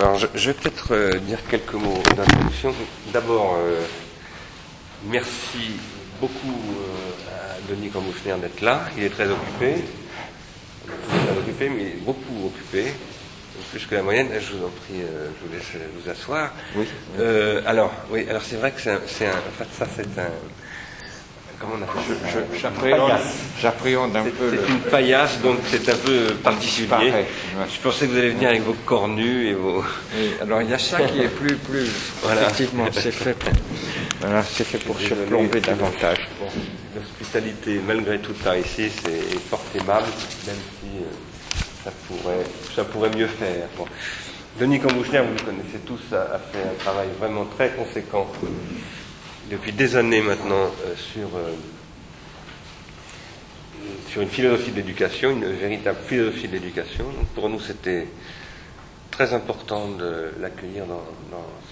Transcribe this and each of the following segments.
Alors, je, je vais peut-être euh, dire quelques mots d'introduction. D'abord, euh, merci beaucoup euh, à Denis Cambouchner d'être là. Il est très occupé. Très occupé, mais beaucoup occupé. Plus que la moyenne. Je vous en prie, je vous laisse vous asseoir. Oui. Alors, oui, alors c'est vrai que c'est un, c'est un- en fait, ça c'est un, comment on appelle Je- J'appréhende un C'est peu c'est une paillasse, donc c'est un peu particulier. Je pensais que vous allez venir avec vos corps nus et vos. Alors il y a ça qui est plus, plus. Voilà. Effectivement, c'est fait. Pour, voilà, c'est fait pour surplomber davantage. L'hospitalité, malgré tout par ici, c'est fort aimable, même si euh, ça, pourrait, ça pourrait mieux faire. Denis Cambouchner, vous le connaissez tous, a, a fait un travail vraiment très conséquent depuis des années maintenant euh, sur, euh, sur une philosophie de l'éducation, une véritable philosophie de l'éducation. Pour nous, c'était très important de l'accueillir dans,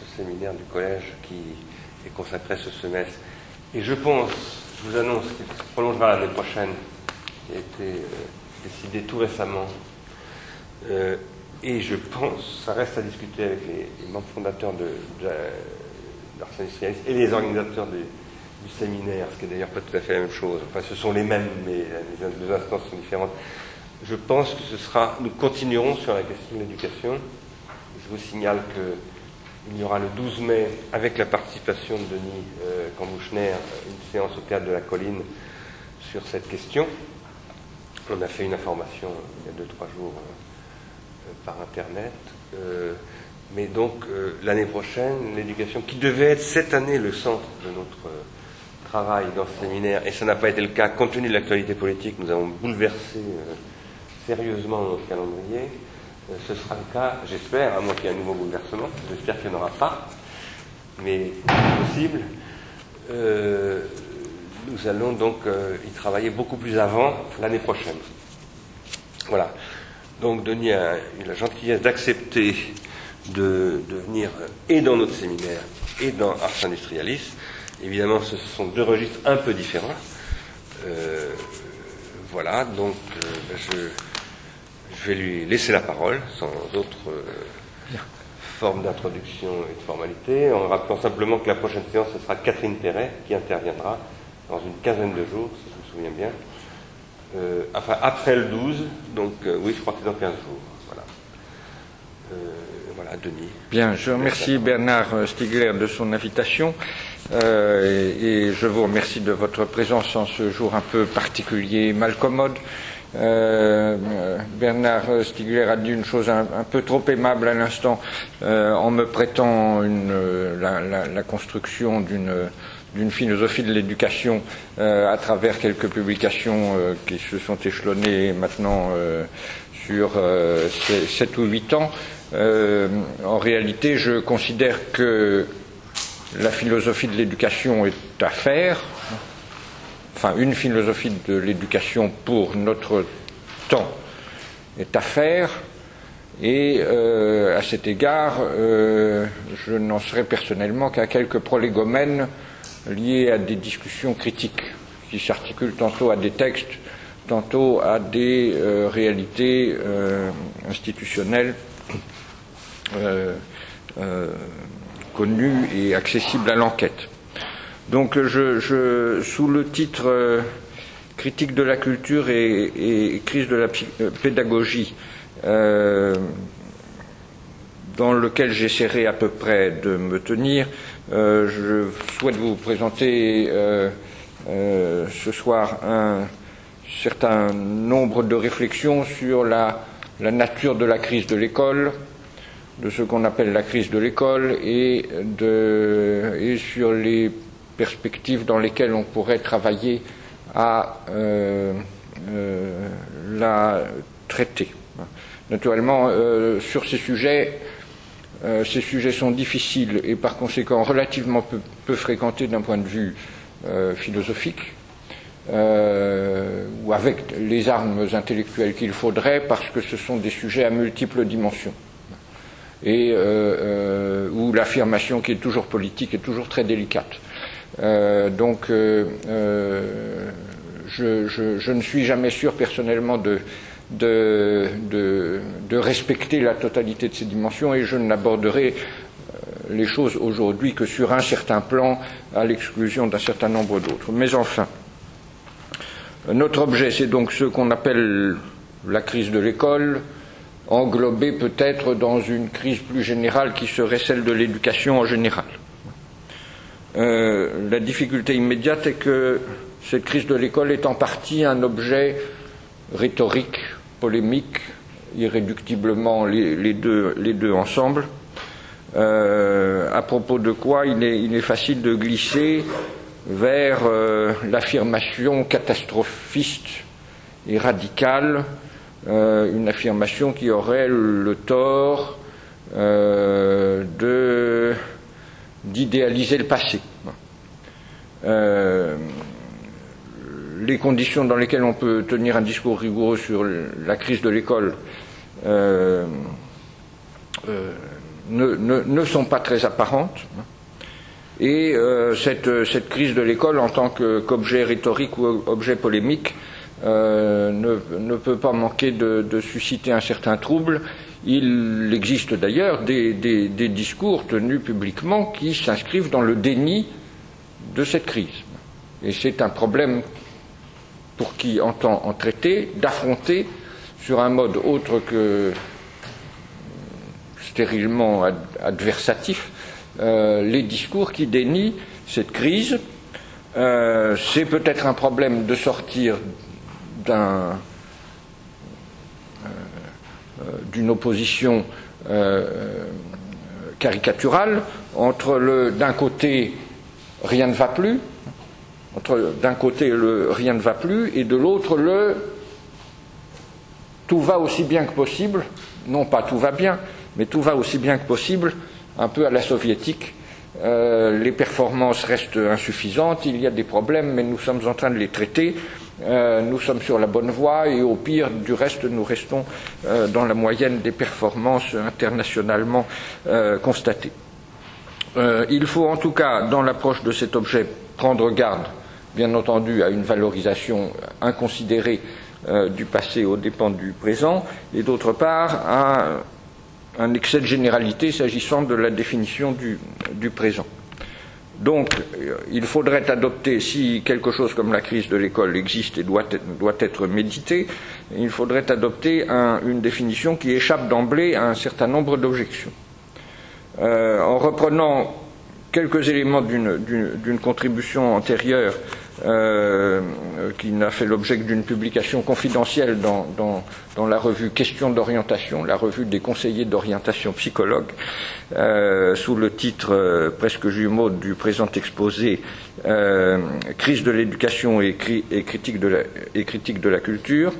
ce séminaire du collège qui est consacré ce semestre. Et je pense, je vous annonce qu'il se prolongera l'année prochaine, qui a été euh, décidé tout récemment. Et je pense, ça reste à discuter avec les, les membres fondateurs de, de, et les organisateurs du, séminaire, ce qui est d'ailleurs pas tout à fait la même chose. Enfin, ce sont les mêmes, mais les, les instances sont différentes. Je pense que ce sera, nous continuerons sur la question de l'éducation. Je vous signale que il y aura le 12 mai, avec la participation de Denis euh, Cambouchner, une séance au théâtre de la Colline sur cette question. On a fait une information euh, il y a deux trois jours euh, euh, par internet. Euh, mais donc euh, l'année prochaine, l'éducation, qui devait être cette année le centre de notre euh, travail dans ce séminaire, et ça n'a pas été le cas compte tenu de l'actualité politique, nous avons bouleversé euh, sérieusement notre calendrier. Ce sera le cas, j'espère, à moins qu'il y ait un nouveau bouleversement, j'espère qu'il n'y en aura pas, mais possible. Nous allons donc y travailler beaucoup plus avant l'année prochaine. Voilà. Donc Denis a eu la gentillesse d'accepter de, venir et dans notre séminaire et dans Ars Industrialis. Évidemment, ce sont deux registres un peu différents. Euh, voilà, donc euh, je, je vais lui laisser la parole sans autre euh, forme d'introduction et de formalité, en rappelant simplement que la prochaine séance, ce sera Catherine Perret qui interviendra dans une quinzaine de jours, si je me souviens bien. Enfin, après le 12, donc oui, je crois que c'est dans 15 jours. Voilà. Voilà, Denis. Bien, je remercie Bernard Stiegler de son invitation euh, et, et je vous remercie de votre présence en ce jour un peu particulier, malcommode. Euh, euh, Bernard Stiegler a dit une chose un, un peu trop aimable à l'instant euh, en me prêtant une, la, la- la construction d'une d'une philosophie de l'éducation euh, à travers quelques publications euh, qui se sont échelonnées maintenant euh, sur euh, 7 ou 8 ans. En réalité, je considère que la philosophie de l'éducation est à faire, enfin une philosophie de l'éducation pour notre temps est à faire, et à cet égard, je n'en serai personnellement qu'à quelques prolégomènes liés à des discussions critiques qui s'articulent tantôt à des textes, tantôt à des euh, réalités euh, institutionnelles euh, connues et accessibles à l'enquête. Donc, je, sous le titre Critique de la culture et, crise de la pédagogie, dans lequel j'essaierai à peu près de me tenir, euh, je souhaite vous présenter euh, euh, ce soir un certain nombre de réflexions sur la, nature de la crise de l'école, de ce qu'on appelle la crise de l'école et, et sur les perspectives dans lesquelles on pourrait travailler à la traiter. Naturellement, sur ces sujets, euh, ces sujets sont difficiles et par conséquent relativement peu, fréquentés d'un point de vue euh, philosophique, euh, ou avec les armes intellectuelles qu'il faudrait, parce que ce sont des sujets à multiples dimensions et où l'affirmation qui est toujours politique est toujours très délicate. Donc, je ne suis jamais sûr personnellement de, de, respecter la totalité de ces dimensions et je n'aborderai euh, les choses aujourd'hui que sur un certain plan à l'exclusion d'un certain nombre d'autres. Mais enfin, notre objet, c'est donc ce qu'on appelle la crise de l'école, englobée peut-être dans une crise plus générale qui serait celle de l'éducation en général. Euh, la difficulté immédiate est que cette crise de l'école est en partie un objet rhétorique, polémique, irréductiblement les, deux, ensemble, euh, à propos de quoi il est, il est, facile de glisser vers euh, l'affirmation catastrophiste et radicale, euh, une affirmation qui aurait le tort d'idéaliser le passé les conditions dans lesquelles on peut tenir un discours rigoureux sur la crise de l'école euh, euh, ne, sont pas très apparentes. Et euh, cette, crise de l'école, en tant qu'objet rhétorique ou objet polémique, ne, peut pas manquer de, susciter un certain trouble. Il existe d'ailleurs des, des discours tenus publiquement qui s'inscrivent dans le déni de cette crise. Et c'est un problème pour qui entend en traiter, d'affronter sur un mode autre que stérilement adversatif euh, les discours qui dénient cette crise. Euh, c'est peut-être un problème de sortir euh, d'une opposition caricaturale entre le d'un côté rien ne va plus d'un côté le rien ne va plus et de l'autre le tout va aussi bien que possible, non pas tout va bien, mais tout va aussi bien que possible, un peu à la soviétique. Euh, les performances restent insuffisantes, il y a des problèmes, mais nous sommes en train de les traiter. Euh, nous sommes sur la bonne voie et au pire, du reste, nous restons euh, dans la moyenne des performances internationalement constatées. il faut en tout cas, dans l'approche de cet objet, prendre garde bien entendu à une valorisation inconsidérée euh, du passé aux dépens du présent, et d'autre part à un excès de généralité s'agissant de la définition du, présent. Donc, euh, il faudrait adopter, si quelque chose comme la crise de l'école existe et doit être, médité, il faudrait adopter une définition qui échappe d'emblée à un certain nombre d'objections. Euh, en reprenant quelques éléments d'une contribution antérieure euh, qui n'a fait l'objet d'une publication confidentielle dans, la revue Questions d'orientation, la revue des conseillers d'orientation psychologue, euh, sous le titre euh, presque jumeau du présent exposé Crise de l'éducation et, critique de la, et critique de la culture.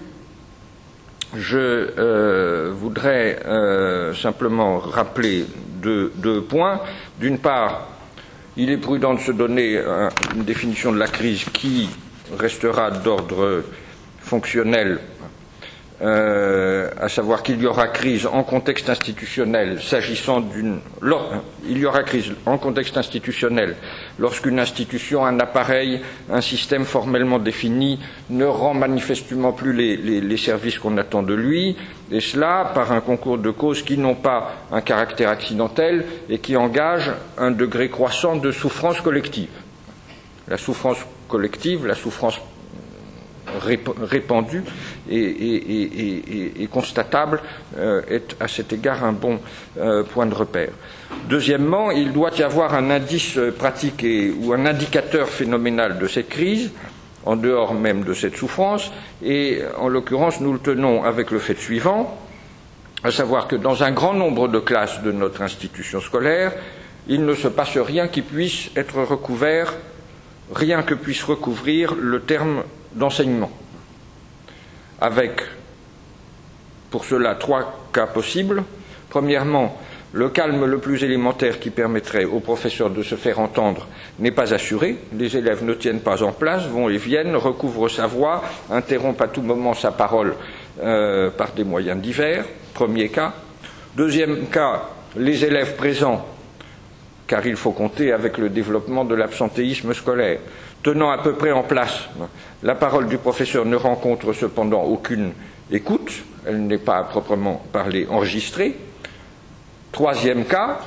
Je voudrais simplement rappeler deux points. D'une part, il est prudent de se donner une définition de la crise qui restera d'ordre fonctionnel euh, à savoir qu'il y aura crise en contexte institutionnel s'agissant d'une il y aura crise en contexte institutionnel lorsqu'une institution, un appareil, un système formellement défini ne rend manifestement plus les, services qu'on attend de lui, et cela par un concours de causes qui n'ont pas un caractère accidentel et qui engagent un degré croissant de souffrance collective. La souffrance collective, la souffrance répandu et, constatable euh, est à cet égard un bon euh, point de repère. Deuxièmement, il doit y avoir un indice pratique ou un indicateur phénoménal de cette crise, en dehors même de cette souffrance, et en l'occurrence, nous le tenons avec le fait suivant, à savoir que dans un grand nombre de classes de notre institution scolaire, il ne se passe rien qui puisse être recouvert, rien que puisse recouvrir le terme d'enseignement, avec pour cela trois cas possibles. Premièrement, le calme le plus élémentaire qui permettrait aux professeurs de se faire entendre n'est pas assuré. Les élèves ne tiennent pas en place, vont et viennent, recouvrent sa voix, interrompent à tout moment sa parole euh, par des moyens divers. Premier cas. Deuxième cas, les élèves présents, car il faut compter avec le développement de l'absentéisme scolaire, tenant à peu près en place. La parole du professeur ne rencontre cependant aucune écoute, elle n'est pas à proprement parler enregistrée. Troisième cas,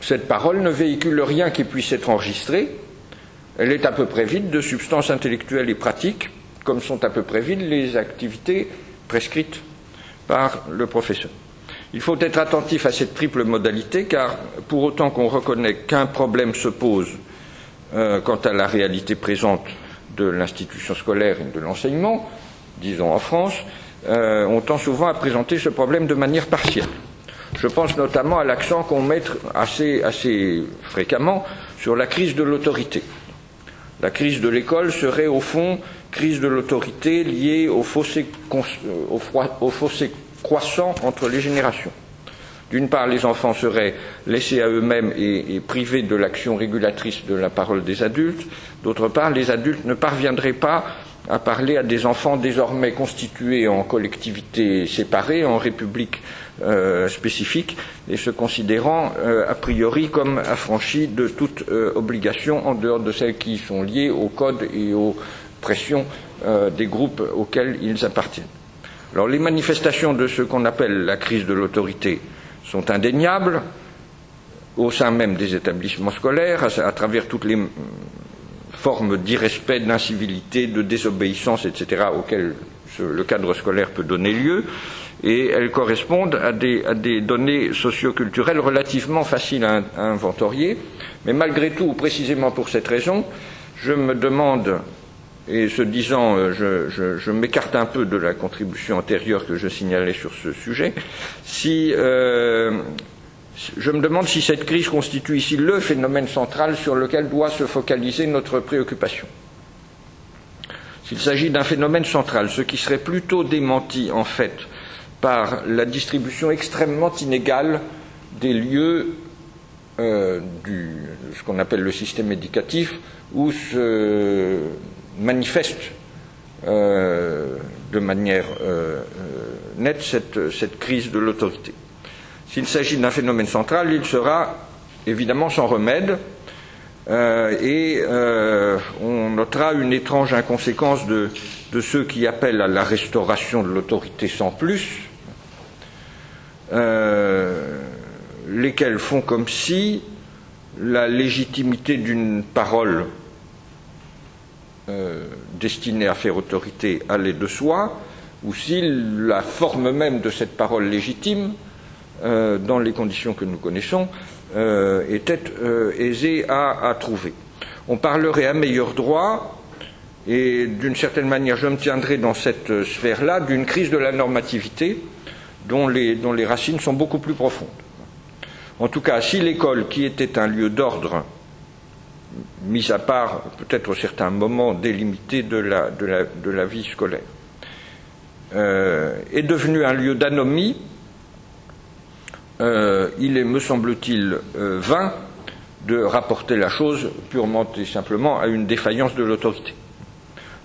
cette parole ne véhicule rien qui puisse être enregistré, elle est à peu près vide de substances intellectuelles et pratiques, comme sont à peu près vides les activités prescrites par le professeur. Il faut être attentif à cette triple modalité, car pour autant qu'on reconnaît qu'un problème se pose euh, quant à la réalité présente de l'institution scolaire et de l'enseignement, disons en France, euh, on tend souvent à présenter ce problème de manière partielle. Je pense notamment à l'accent qu'on met assez, fréquemment sur la crise de l'autorité. La crise de l'école serait au fond crise de l'autorité liée au fossé, au fossé croissant entre les générations. D'une part, les enfants seraient laissés à eux-mêmes et, privés de l'action régulatrice de la parole des adultes. D'autre part, les adultes ne parviendraient pas à parler à des enfants désormais constitués en collectivités séparées, en républiques euh, spécifiques, et se considérant euh, a priori comme affranchis de toute euh, obligation en dehors de celles qui sont liées au code et aux pressions des groupes auxquels ils appartiennent. Alors les manifestations de ce qu'on appelle la crise de l'autorité sont indéniables au sein même des établissements scolaires, à, travers toutes les formes d'irrespect, d'incivilité, de désobéissance, etc., auxquelles le cadre scolaire peut donner lieu, et elles correspondent à des, données socioculturelles relativement faciles à, inventorier. Mais malgré tout, précisément pour cette raison, je me demande et ce disant, euh, je, m'écarte un peu de la contribution antérieure que je signalais sur ce sujet. Si, euh, je me demande si cette crise constitue ici le phénomène central sur lequel doit se focaliser notre préoccupation. S'il s'agit d'un phénomène central, ce qui serait plutôt démenti en fait par la distribution extrêmement inégale des lieux euh, du ce qu'on appelle le système éducatif, où ce manifeste euh, de manière euh, euh, nette cette, crise de l'autorité. S'il s'agit d'un phénomène central, il sera évidemment sans remède et on notera une étrange inconséquence de, ceux qui appellent à la restauration de l'autorité sans plus, lesquels font comme si la légitimité d'une parole euh, destiné à faire autorité allait de soi, ou si la forme même de cette parole légitime, euh, dans les conditions que nous connaissons, euh, était aisée à, trouver. On parlerait à meilleur droit, et d'une certaine manière je me tiendrai dans cette sphère-là, d'une crise de la normativité dont les, racines sont beaucoup plus profondes. En tout cas, si l'école, qui était un lieu d'ordre mis à part peut-être certains moments délimités de la, de la, vie scolaire, euh, est devenu un lieu d'anomie, euh, il est, me semble-t-il, euh, vain de rapporter la chose purement et simplement à une défaillance de l'autorité.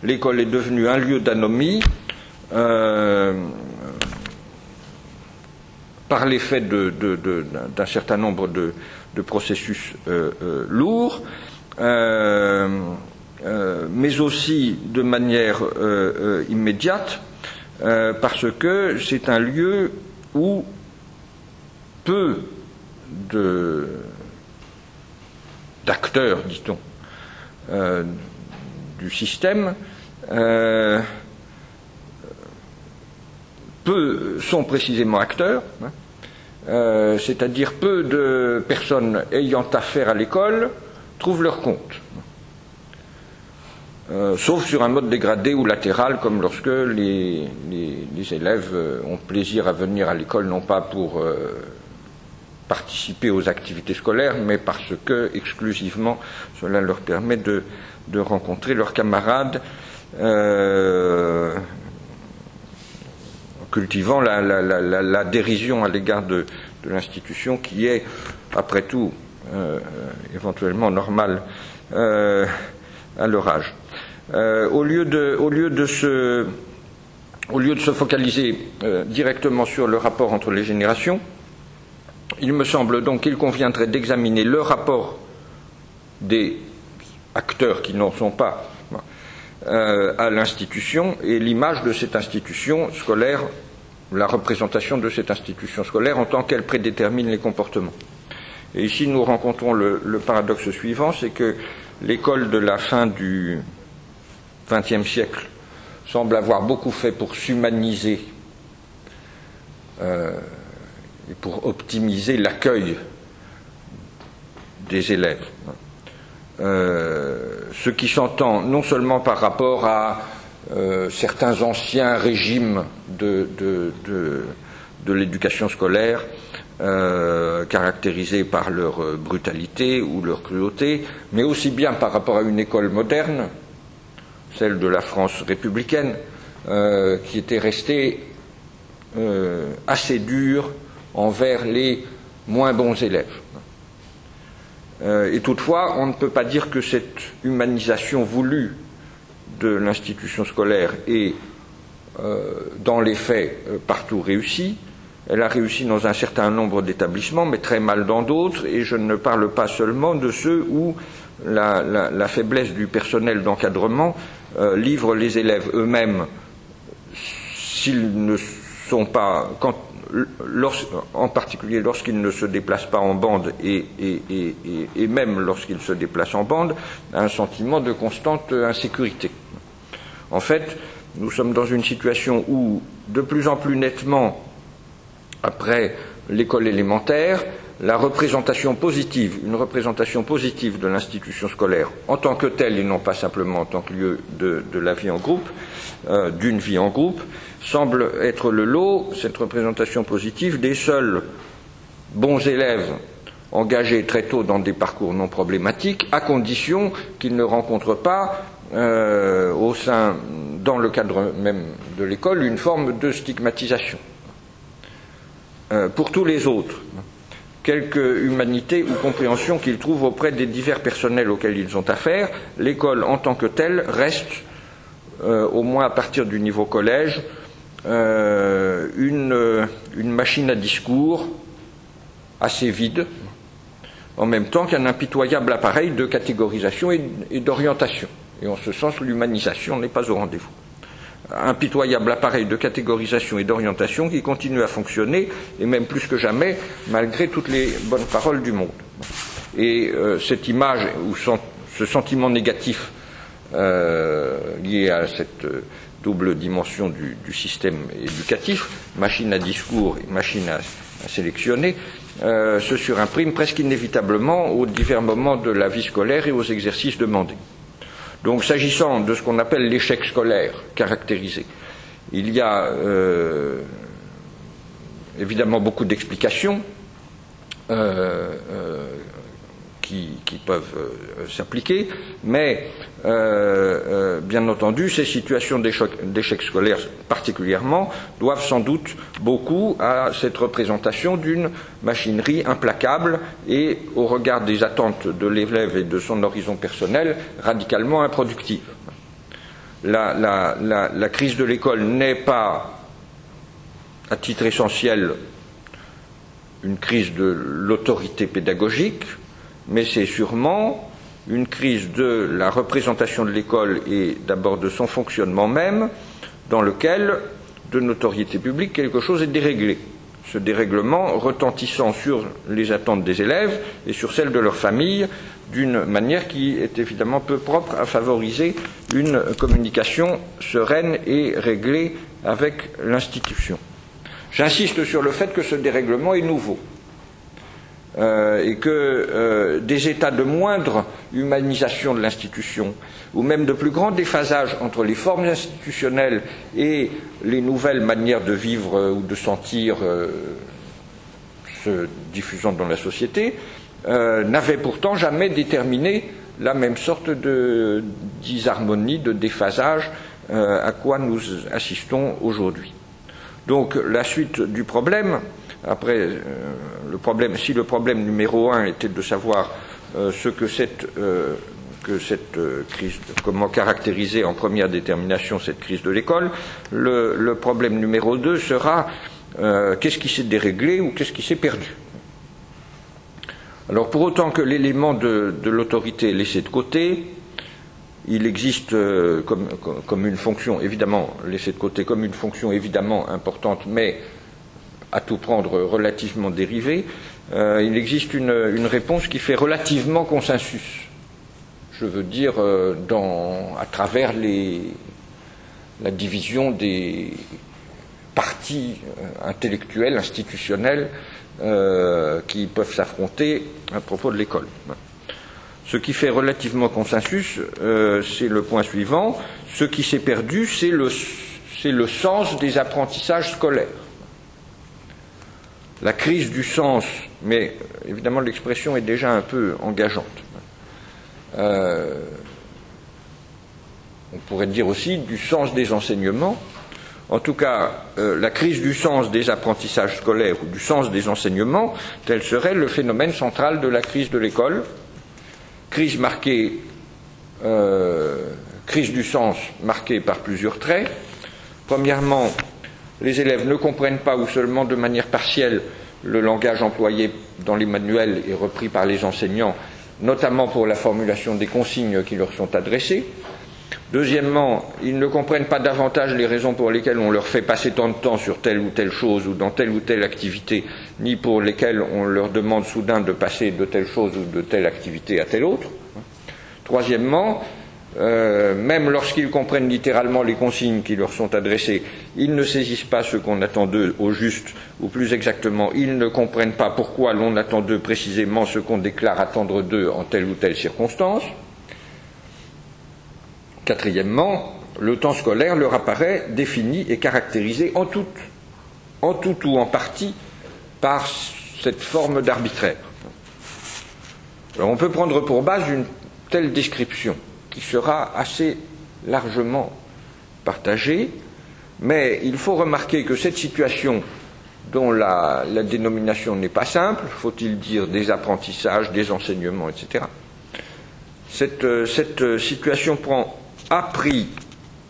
L'école est devenue un lieu d'anomie par l'effet d'un certain nombre de, processus lourds, euh, euh, mais aussi de manière euh, immédiate, parce que c'est un lieu où peu d'acteurs, dit-on, du système, peu sont précisément acteurs, hein, c'est-à-dire peu de personnes ayant affaire à l'école trouvent leur compte. Euh, sauf sur un mode dégradé ou latéral, comme lorsque les, élèves euh, ont plaisir à venir à l'école, non pas pour euh, participer aux activités scolaires, mais parce que, exclusivement, cela leur permet de, rencontrer leurs camarades, cultivant la, dérision à l'égard de l'institution qui est, après tout, euh, éventuellement normal euh, à leur âge. Euh, au lieu de se focaliser directement sur le rapport entre les générations, il me semble donc qu'il conviendrait d'examiner le rapport des acteurs qui n'en sont pas à l'institution et l'image de cette institution scolaire, la représentation de cette institution scolaire en tant qu'elle prédétermine les comportements. Et ici, nous rencontrons le, paradoxe suivant, c'est que l'école de la fin du XXe siècle semble avoir beaucoup fait pour s'humaniser euh, et pour optimiser l'accueil des élèves. Euh, ce qui s'entend non seulement par rapport à euh, certains anciens régimes de, l'éducation scolaire, euh, caractérisés par leur brutalité ou leur cruauté, mais aussi bien par rapport à une école moderne, celle de la France républicaine, qui était restée assez dure envers les moins bons élèves. Et toutefois, on ne peut pas dire que cette humanisation voulue de l'institution scolaire est, dans les faits, partout réussie. Elle a réussi dans un certain nombre d'établissements, mais très mal dans d'autres, et je ne parle pas seulement de ceux où la, faiblesse du personnel d'encadrement euh, livre les élèves eux-mêmes, s'ils ne sont pas, en particulier lorsqu'ils ne se déplacent pas en bande et, même lorsqu'ils se déplacent en bande, un sentiment de constante insécurité. En fait, nous sommes dans une situation où, de plus en plus nettement, après l'école élémentaire, la représentation positive, une représentation positive de l'institution scolaire en tant que telle et non pas simplement en tant que lieu de, la vie en groupe, euh, d'une vie en groupe, semble être le lot, cette représentation positive, des seuls bons élèves engagés très tôt dans des parcours non problématiques, à condition qu'ils ne rencontrent pas euh, au sein, dans le cadre même de l'école, une forme de stigmatisation. Euh, pour tous les autres, quelque humanité ou compréhension qu'ils trouvent auprès des divers personnels auxquels ils ont affaire, l'école en tant que telle reste, euh, au moins à partir du niveau collège, euh, une, machine à discours assez vide, en même temps qu'un impitoyable appareil de catégorisation et d'orientation. Et en ce sens, l'humanisation n'est pas au rendez-vous impitoyable appareil de catégorisation et d'orientation qui continue à fonctionner, et même plus que jamais, malgré toutes les bonnes paroles du monde. Et euh, cette image, ou ce sentiment négatif euh, lié à cette euh, double dimension du, système éducatif, machine à discours et machine à, sélectionner, se surimprime presque inévitablement aux divers moments de la vie scolaire et aux exercices demandés. Donc s'agissant de ce qu'on appelle l'échec scolaire caractérisé, il y a euh, évidemment beaucoup d'explications. Euh, qui, peuvent euh, s'appliquer, mais euh, euh, bien entendu, ces situations d'échec scolaire particulièrement doivent sans doute beaucoup à cette représentation d'une machinerie implacable et, au regard des attentes de l'élève et de son horizon personnel, radicalement improductive. la crise de l'école n'est pas, à titre essentiel, une crise de l'autorité pédagogique, mais c'est sûrement une crise de la représentation de l'école et d'abord de son fonctionnement même, dans lequel, de notoriété publique, quelque chose est déréglé. Ce dérèglement retentissant sur les attentes des élèves et sur celles de leurs familles, d'une manière qui est évidemment peu propre à favoriser une communication sereine et réglée avec l'institution. J'insiste sur le fait que ce dérèglement est nouveau. Euh, et que euh, des états de moindre humanisation de l'institution, ou même de plus grand déphasage entre les formes institutionnelles et les nouvelles manières de vivre euh, ou de sentir se diffusant dans la société, n'avaient pourtant jamais déterminé la même sorte de disharmonie, de déphasage à quoi nous assistons aujourd'hui. Donc la suite du problème, après, euh, le problème, si le problème numéro un était de savoir euh, ce que cette, euh, que cette crise, comment caractériser en première détermination cette crise de l'école, le, problème numéro deux sera qu'est-ce qui s'est déréglé ou qu'est-ce qui s'est perdu? Alors pour autant que l'élément de, l'autorité est laissé de côté, il existe comme, une fonction, évidemment, laissée de côté, comme une fonction évidemment importante, mais à tout prendre relativement dérivée, il existe une, réponse qui fait relativement consensus. Je veux dire, à travers la division des partis intellectuels, institutionnels, qui peuvent s'affronter à propos de l'école. Ce qui fait relativement consensus, euh, c'est le point suivant. Ce qui s'est perdu, c'est le sens des apprentissages scolaires. La crise du sens, mais évidemment l'expression est déjà un peu engageante. Euh, on pourrait dire aussi du sens des enseignements. En tout cas, euh, la crise du sens des apprentissages scolaires ou du sens des enseignements, tel serait le phénomène central de la crise de l'école, crise marquée, euh, crise du sens marquée par plusieurs traits. Premièrement, les élèves ne comprennent pas ou seulement de manière partielle le langage employé dans les manuels et repris par les enseignants, notamment pour la formulation des consignes qui leur sont adressées. Deuxièmement, ils ne comprennent pas davantage les raisons pour lesquelles on leur fait passer tant de temps sur telle ou telle chose ou dans telle ou telle activité, ni pour lesquelles on leur demande soudain de passer de telle chose ou de telle activité à telle autre. Troisièmement, euh, même lorsqu'ils comprennent littéralement les consignes qui leur sont adressées, ils ne saisissent pas ce qu'on attend d'eux au juste, ou plus exactement, ils ne comprennent pas pourquoi l'on attend d'eux précisément ce qu'on déclare attendre d'eux en telle ou telle circonstance. Quatrièmement, le temps scolaire leur apparaît défini et caractérisé en tout, en tout ou en partie par cette forme d'arbitraire. on peut prendre pour base une telle description sera assez largement partagée, mais il faut remarquer que cette situation dont la, dénomination n'est pas simple, faut-il dire des apprentissages, des enseignements, etc. Cette, cette situation prend a pris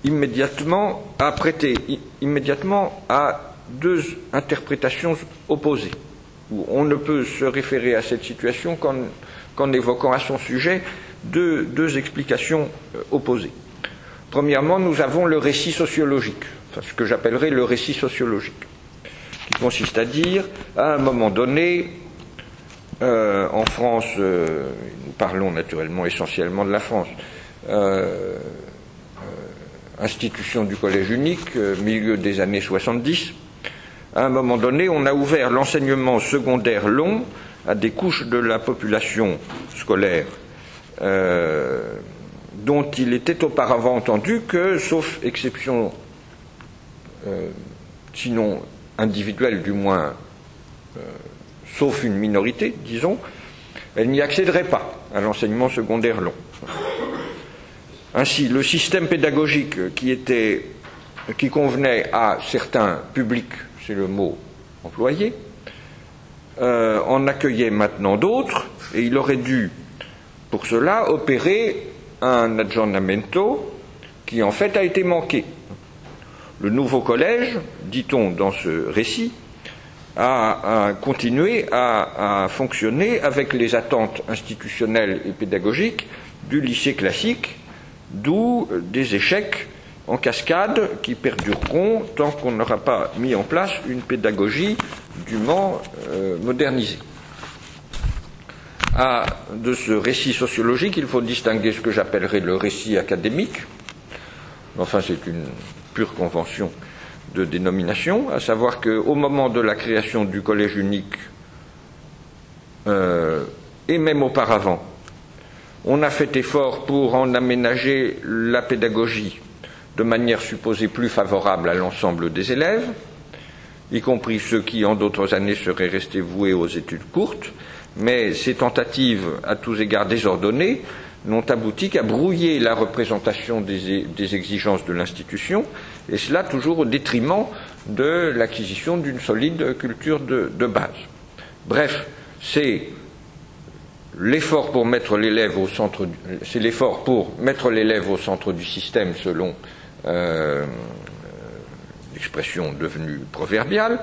immédiatement, a prêté immédiatement à deux interprétations opposées, on ne peut se référer à cette situation qu'en évoquant à son sujet deux, explications euh, opposées. Premièrement, nous avons le récit sociologique, ce que j'appellerais le récit sociologique, qui consiste à dire, à un moment donné, euh, en France, euh, nous parlons naturellement essentiellement de la France, institution du collège unique, milieu des années 70, à un moment donné, on a ouvert l'enseignement secondaire long à des couches de la population scolaire euh, dont il était auparavant entendu que, sauf exception, euh, sinon individuelle du moins, sauf une minorité, disons, elle n'y accéderait pas à l'enseignement secondaire long. Ainsi, le système pédagogique qui, était, qui convenait à certains publics, c'est le mot employé, euh, en accueillait maintenant d'autres, et il aurait dû, pour cela, opérer un aggiornamento qui en fait a été manqué. Le nouveau collège, dit-on dans ce récit, a, continué à, fonctionner avec les attentes institutionnelles et pédagogiques du lycée classique d'où des échecs en cascade qui perdureront tant qu'on n'aura pas mis en place une pédagogie dûment euh, modernisée. À, de ce récit sociologique, il faut distinguer ce que j'appellerais le récit académique, enfin c'est une pure convention de dénomination, à savoir qu'au moment de la création du collège unique, euh, et même auparavant, on a fait effort pour en aménager la pédagogie de manière supposée plus favorable à l'ensemble des élèves, y compris ceux qui, en d'autres années, seraient restés voués aux études courtes, mais ces tentatives, à tous égards désordonnées, n'ont abouti qu'à brouiller la représentation des, exigences de l'institution, et cela toujours au détriment de l'acquisition d'une solide culture de base. Bref, c'est l'effort pour mettre l'élève au centre, c'est l'effort pour mettre l'élève au centre du système selon euh, l'expression devenue proverbiale,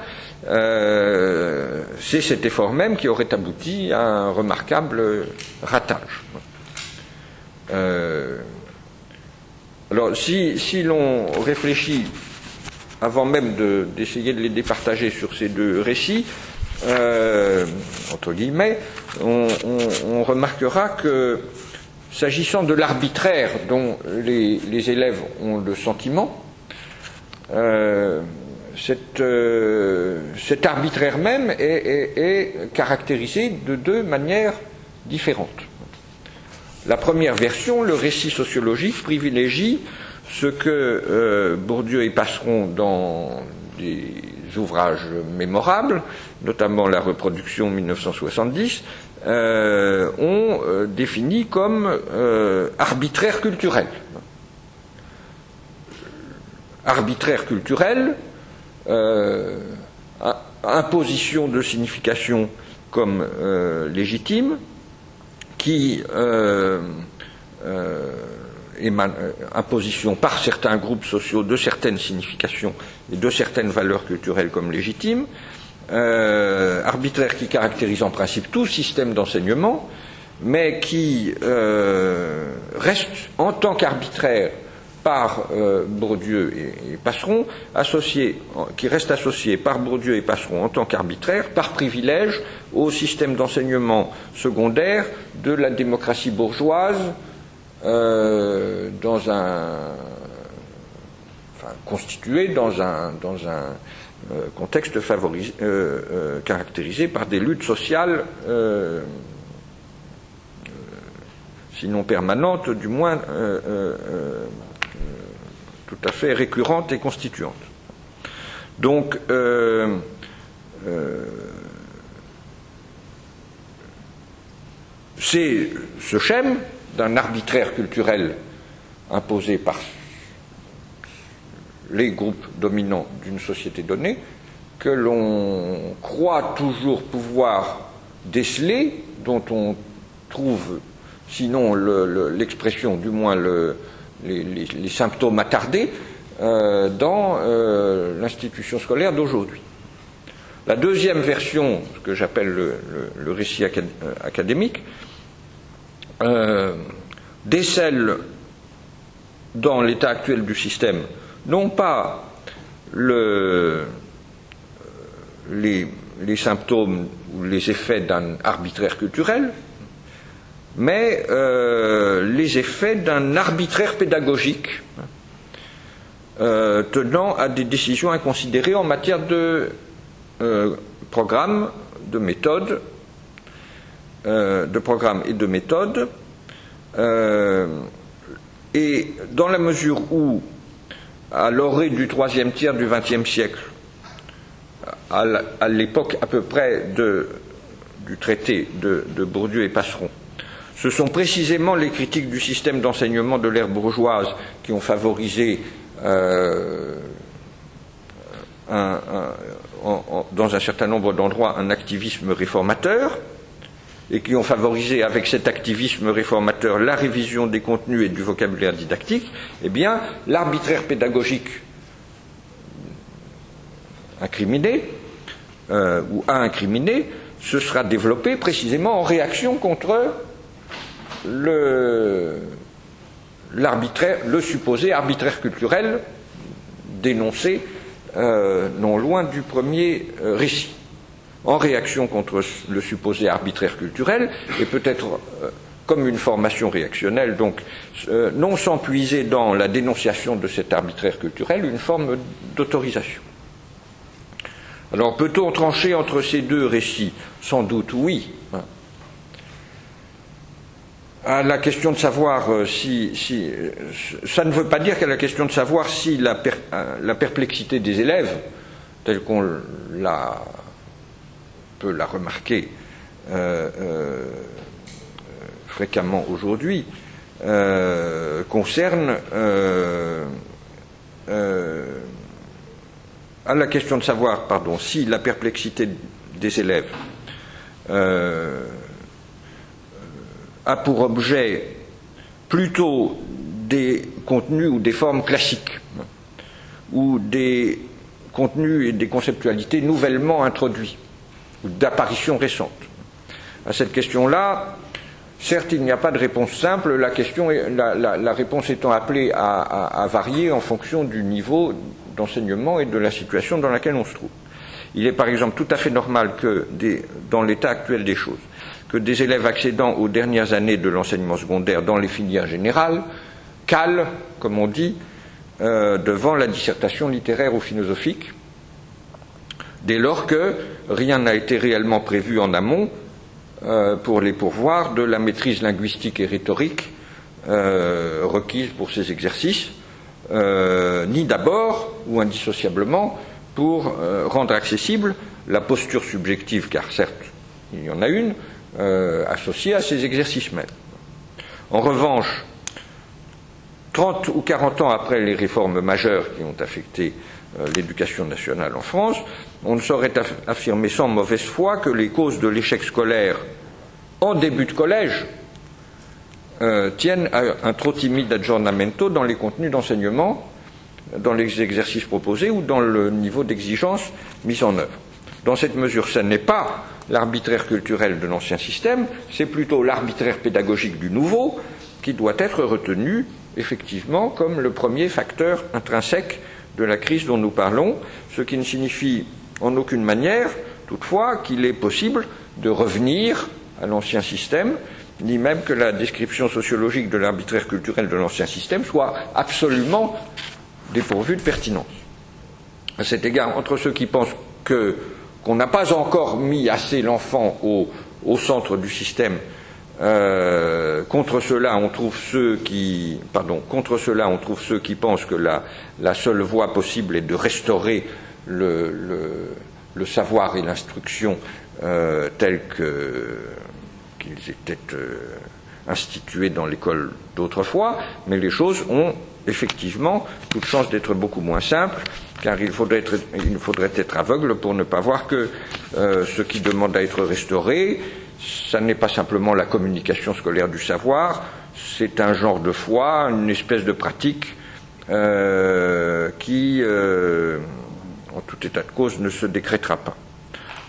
euh, c'est cet effort même qui aurait abouti à un remarquable ratage. Euh, Alors, si, si l'on réfléchit, avant même d'essayer de, les départager sur ces deux récits, euh, entre guillemets, on, remarquera que, s'agissant de l'arbitraire dont les, élèves ont le sentiment, euh, euh, cet arbitraire même est, caractérisé de deux manières différentes. La première version, le récit sociologique, privilégie ce que euh, Bourdieu et Passeron, dans des ouvrages mémorables, notamment la reproduction 1970, euh, ont défini comme arbitraire culturel. Arbitraire culturel, imposition de signification comme légitime, qui euh, euh, émane, euh, imposition par certains groupes sociaux de certaines significations et de certaines valeurs culturelles comme légitimes, arbitraire qui caractérise en principe tout système d'enseignement, mais qui reste en tant qu'arbitraire par Bourdieu et, Passeron, associé, qui reste associé par Bourdieu et Passeron en tant qu'arbitraire, par privilège au système d'enseignement secondaire de la démocratie bourgeoise euh, dans un constitué dans un, dans un euh, contexte euh, caractérisé par des luttes sociales sinon permanentes, du moins tout à fait récurrentes et constituantes. Donc, c'est ce schème d'un arbitraire culturel imposé par les groupes dominants d'une société donnée que l'on croit toujours pouvoir déceler, dont on trouve, sinon l'expression, du moins les, symptômes attardés, euh, dans euh, l'institution scolaire d'aujourd'hui. La deuxième version, que j'appelle le, récit euh, académique, décèle dans l'état actuel du système non pas le, les, symptômes ou les effets d'un arbitraire culturel, mais euh, les effets d'un arbitraire pédagogique euh, tenant à des décisions inconsidérées en matière de programme, de méthode euh, de et de méthode. Euh, et dans la mesure où, à l'orée du troisième tiers du XXe siècle, à l'époque à peu près du traité de, Bourdieu et Passeron, ce sont précisément les critiques du système d'enseignement de l'ère bourgeoise qui ont favorisé euh, dans un certain nombre d'endroits un activisme réformateur, et qui ont favorisé avec cet activisme réformateur la révision des contenus et du vocabulaire didactique, eh bien, l'arbitraire pédagogique incriminé euh, ou à incriminer se sera développé précisément en réaction contre le, supposé arbitraire culturel dénoncé euh, non loin du premier euh, récit en réaction contre le supposé arbitraire culturel, et peut-être euh, comme une formation réactionnelle, donc non sans puiser dans la dénonciation de cet arbitraire culturel une forme d'autorisation. Alors peut-on trancher entre ces deux récits? Sans doute oui. Hein. À la question de savoir euh, si, ça ne veut pas dire qu'à la question de savoir si la, la perplexité des élèves, telle qu'on l'a peut la remarquer euh, euh, fréquemment aujourd'hui, euh, concerne à la question de savoir, pardon, si la perplexité des élèves a pour objet plutôt des contenus ou des formes classiques, ou des contenus et des conceptualités nouvellement introduits, d'apparition récente. À cette question-là, Certes, il n'y a pas de réponse simple, la, réponse étant appelée à, varier en fonction du niveau d'enseignement et de la situation dans laquelle on se trouve. Il est par exemple tout à fait normal que, dans l'état actuel des choses, que des élèves accédant aux dernières années de l'enseignement secondaire dans les filières générales calent, comme on dit, euh, devant la dissertation littéraire ou philosophique, dès lors que rien n'a été réellement prévu en amont euh, pour les pourvoirs de la maîtrise linguistique et rhétorique euh, requise pour ces exercices, ni d'abord ou indissociablement pour rendre accessible la posture subjective, car certes il y en a une, associée à ces exercices mêmes. En revanche, 30 ou 40 ans après les réformes majeures qui ont affecté euh, l'éducation nationale en France, on ne saurait affirmer sans mauvaise foi que les causes de l'échec scolaire en début de collège euh, tiennent à un trop timide aggiornamento dans les contenus d'enseignement, dans les exercices proposés ou dans le niveau d'exigence mis en œuvre. Dans cette mesure, ce n'est pas l'arbitraire culturel de l'ancien système, c'est plutôt l'arbitraire pédagogique du nouveau qui doit être retenu effectivement comme le premier facteur intrinsèque de la crise dont nous parlons, ce qui ne signifie en aucune manière, toutefois, qu'il est possible de revenir à l'ancien système, ni même que la description sociologique de l'arbitraire culturel de l'ancien système soit absolument dépourvue de pertinence. À cet égard, entre ceux qui pensent qu'on n'a pas encore mis assez l'enfant au centre du système euh, contre cela, on trouve ceux qui, pensent que la, seule voie possible est de restaurer le, savoir et l'instruction euh, tels qu'ils étaient euh, institués dans l'école d'autrefois, mais les choses ont effectivement toute chance d'être beaucoup moins simples, car il faudrait, être, aveugle pour ne pas voir que ce qui demande à être restauré, ça n'est pas simplement la communication scolaire du savoir, c'est un genre de foi, une espèce de pratique euh, qui, euh, en tout état de cause, ne se décrétera pas.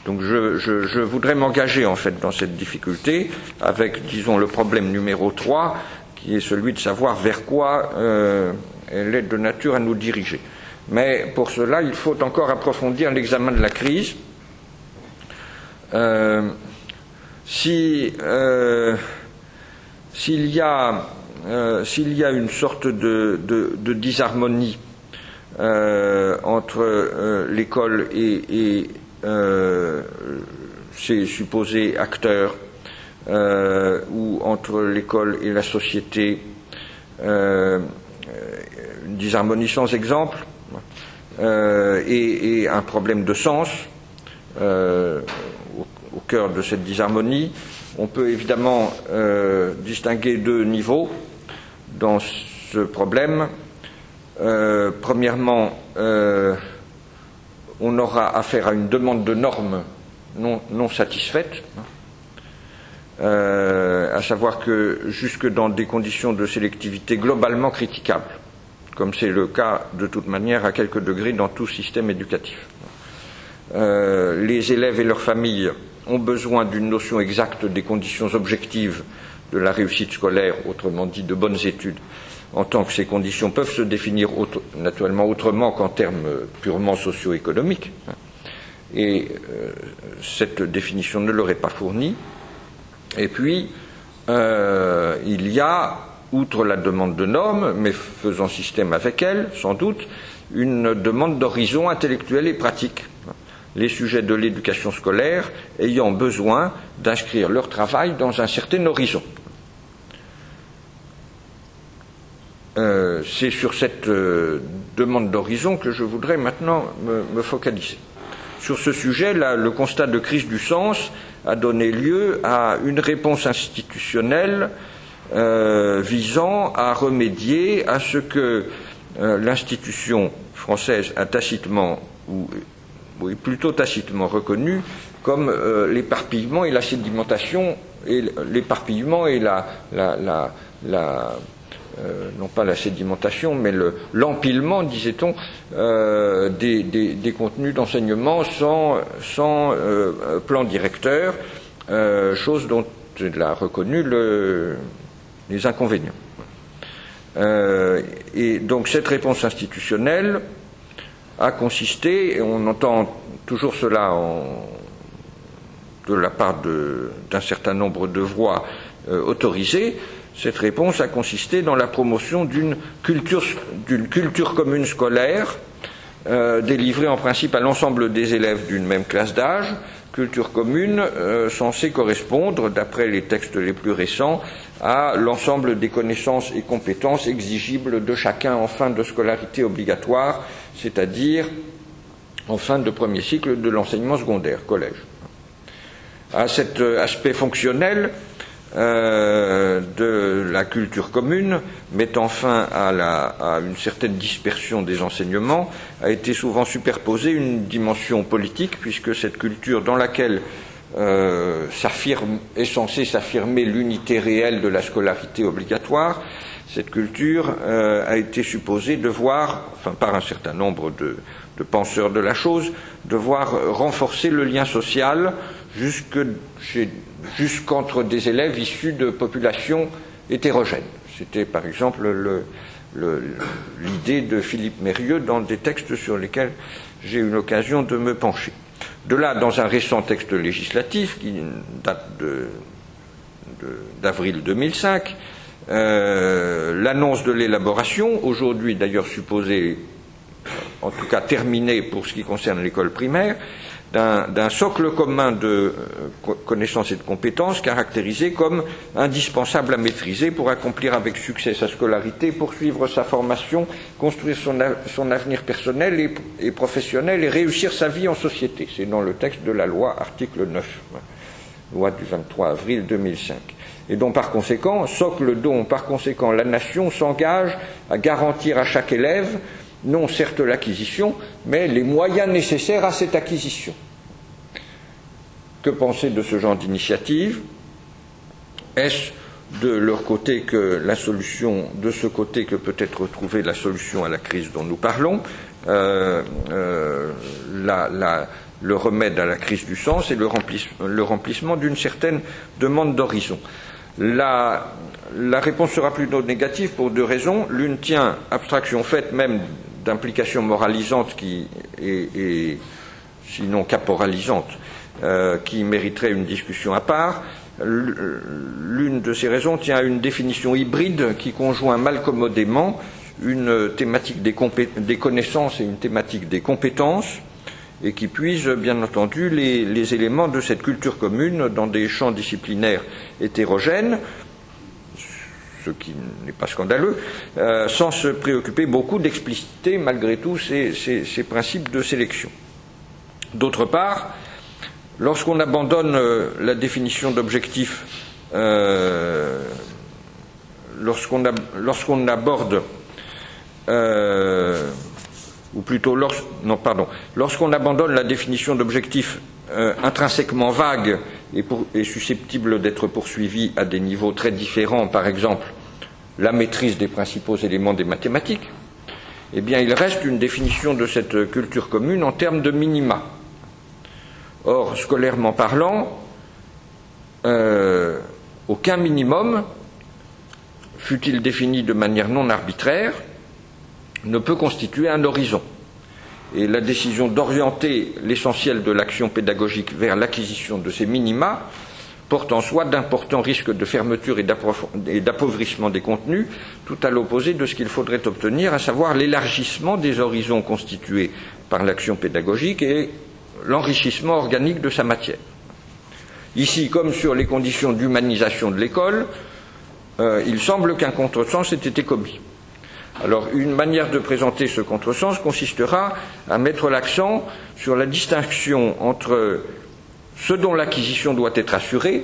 Donc je, voudrais m'engager en fait dans cette difficulté avec, disons, le problème numéro 3, qui est celui de savoir vers quoi euh, elle est de nature à nous diriger. Mais pour cela, il faut encore approfondir l'examen de la crise. Si, euh, s'il, y a, euh, s'il y a une sorte de, disharmonie euh, entre l'école et, ses supposés acteurs, ou entre l'école et la société, une disharmonie sans exemple, et, et, un problème de sens, au cœur de cette disharmonie. On peut évidemment euh, distinguer deux niveaux dans ce problème. Euh, premièrement, euh, on aura affaire à une demande de normes non, non satisfaite, à savoir que jusque dans des conditions de sélectivité globalement critiquables, comme c'est le cas de toute manière à quelques degrés dans tout système éducatif. les élèves et leurs familles ont besoin d'une notion exacte des conditions objectives de la réussite scolaire, autrement dit de bonnes études, en tant que ces conditions peuvent se définir naturellement autrement qu'en termes purement socio-économiques. Et euh, cette définition ne leur est pas fournie. Et puis, euh, il y a, outre la demande de normes, mais faisant système avec elle, sans doute, une demande d'horizon intellectuel et pratique les sujets de l'éducation scolaire ayant besoin d'inscrire leur travail dans un certain horizon. Euh, c'est sur cette euh, demande d'horizon que je voudrais maintenant me, focaliser. Sur ce sujet, le constat de crise du sens a donné lieu à une réponse institutionnelle euh, visant à remédier à ce que l'institution française a tacitement ou plutôt tacitement reconnu comme euh, l'éparpillement et la sédimentation, et l'éparpillement et la, euh, non pas la sédimentation, mais l'empilement, disait-on, euh, des, contenus d'enseignement sans, plan directeur, chose dont l'a reconnu, les inconvénients. Euh, et donc cette réponse institutionnelle a consisté, et on entend toujours cela de la part d'un certain nombre de voix euh, autorisées, cette réponse a consisté dans la promotion d'une culture, culture, commune scolaire euh, délivrée en principe à l'ensemble des élèves d'une même classe d'âge, culture commune euh, censée correspondre, d'après les textes les plus récents, à l'ensemble des connaissances et compétences exigibles de chacun en fin de scolarité obligatoire, c'est-à-dire en fin de premier cycle de l'enseignement secondaire, collège. À cet aspect fonctionnel, euh, de la culture commune, mettant fin à, une certaine dispersion des enseignements, a été souvent superposée une dimension politique, puisque cette culture dans laquelle euh, est censée s'affirmer l'unité réelle de la scolarité obligatoire, cette culture euh, a été supposée devoir, enfin par un certain nombre de, penseurs de la chose, devoir renforcer le lien social jusque jusqu'entre des élèves issus de populations hétérogènes. C'était par exemple l'idée de Philippe Mérieux dans des textes sur lesquels j'ai eu l'occasion de me pencher. De là, dans un récent texte législatif qui date d'avril 2005, euh, l'annonce de l'élaboration, aujourd'hui d'ailleurs supposée, en tout cas terminée pour ce qui concerne l'école primaire, d'un socle commun de euh, connaissances et de compétences caractérisé comme indispensable à maîtriser pour accomplir avec succès sa scolarité, poursuivre sa formation, construire son, avenir personnel et, professionnel et réussir sa vie en société. C'est dans le texte de la loi, article 9, loi du 23 avril 2005. Et dont par conséquent, socle dont par conséquent la nation s'engage à garantir à chaque élève non certes l'acquisition, mais les moyens nécessaires à cette acquisition. Que penser de ce genre d'initiative? Est-ce de leur côté que la solution, de ce côté que peut être trouvée la solution à la crise dont nous parlons, euh, euh, le remède à la crise du sens et le, remplissement d'une certaine demande d'horizon? La, la, réponse sera plutôt négative pour deux raisons. L'une tient, abstraction faite même d'implication moralisante qui est, sinon caporalisante, euh, qui mériterait une discussion à part. L'une de ces raisons tient à une définition hybride qui conjoint malcommodément une thématique des, connaissances et une thématique des compétences, et qui puise bien entendu les éléments de cette culture commune dans des champs disciplinaires hétérogènes, ce qui n'est pas scandaleux, euh, sans se préoccuper beaucoup d'expliciter malgré tout ces, principes de sélection. D'autre part, lorsqu'on abandonne euh, la définition d'objectif, euh, lorsqu'on aborde, ou plutôt, non, pardon, lorsqu'on abandonne la définition d'objectif intrinsèquement vague et, susceptible d'être poursuivi à des niveaux très différents, par exemple la maîtrise des principaux éléments des mathématiques, eh bien il reste une définition de cette culture commune en termes de minima. Or, scolairement parlant, euh, aucun minimum, fût-il défini de manière non arbitraire, ne peut constituer un horizon. Et la décision d'orienter l'essentiel de l'action pédagogique vers l'acquisition de ces minima porte en soi d'importants risques de fermeture et d'appauvrissement des contenus, tout à l'opposé de ce qu'il faudrait obtenir, à savoir l'élargissement des horizons constitués par l'action pédagogique et l'enrichissement organique de sa matière. Ici, comme sur les conditions d'humanisation de l'école, euh, il semble qu'un contresens ait été commis. Alors, une manière de présenter ce contresens consistera à mettre l'accent sur la distinction entre ce dont l'acquisition doit être assurée,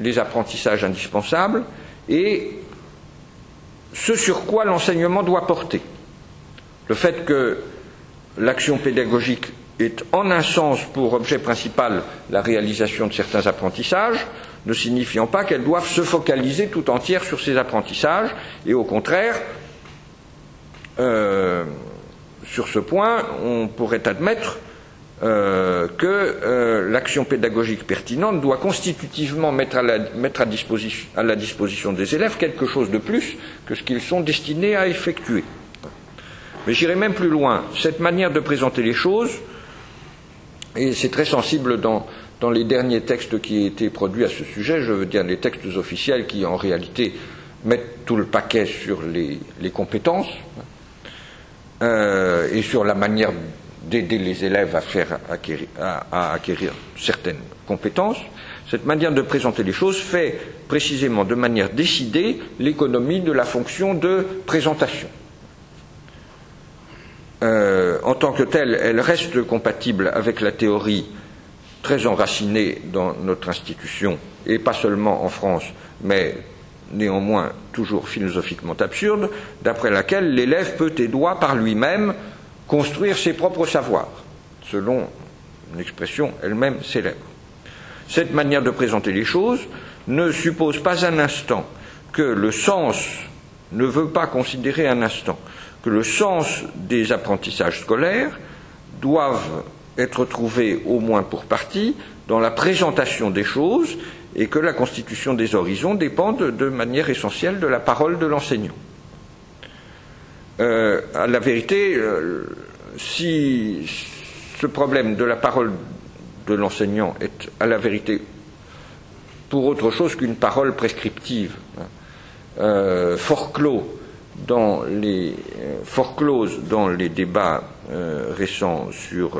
les apprentissages indispensables, et ce sur quoi l'enseignement doit porter. Le fait que l'action pédagogique est en un sens pour objet principal la réalisation de certains apprentissages, ne signifiant pas qu'elles doivent se focaliser tout entière sur ces apprentissages, et au contraire, euh, sur ce point, on pourrait admettre euh, que euh, l'action pédagogique pertinente doit constitutivement mettre, à la, mettre à, disposition, à, la, disposition, des élèves quelque chose de plus que ce qu'ils sont destinés à effectuer. Mais j'irai même plus loin. Cette manière de présenter les choses, et c'est très sensible dans, dans, les derniers textes qui ont été produits à ce sujet, je veux dire les textes officiels qui en réalité mettent tout le paquet sur les, les compétences euh, et sur la manière d'aider les élèves à, faire acquérir, à, acquérir certaines compétences, cette manière de présenter les choses fait précisément de manière décidée l'économie de la fonction de présentation. Euh, en tant que telle, elle reste compatible avec la théorie très enracinée dans notre institution, et pas seulement en France, mais néanmoins toujours philosophiquement absurde, d'après laquelle l'élève peut et doit par lui-même construire ses propres savoirs, selon une expression elle-même célèbre. Cette manière de présenter les choses ne suppose pas un instant que le sens ne veut pas considérer un instant que le sens des apprentissages scolaires doivent être trouvés au moins pour partie dans la présentation des choses et que la constitution des horizons dépend de manière essentielle de la parole de l'enseignant. Euh, à la vérité, euh, si ce problème de la parole de l'enseignant est à la vérité pour autre chose qu'une parole prescriptive, hein, euh, fort clos dans les fort close dans les débats récents sur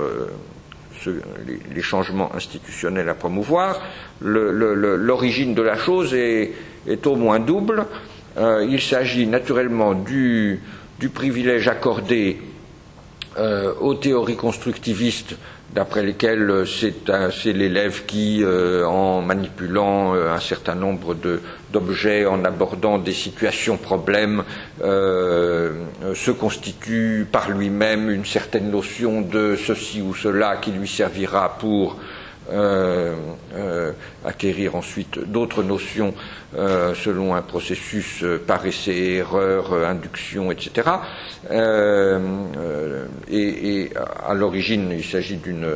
les, changements institutionnels à promouvoir, l'origine de la chose est, au moins double. il s'agit naturellement du du privilège accordé euh, aux théories constructivistes d'après lesquelles c'est l'élève qui, euh, en manipulant euh, un certain nombre d'objets, en abordant des situations problèmes, se constitue par lui-même une certaine notion de ceci ou cela qui lui servira pour euh, euh, acquérir ensuite d'autres notions euh, selon un processus par essai, erreur, induction, etc. Et, à l'origine, il s'agit d'une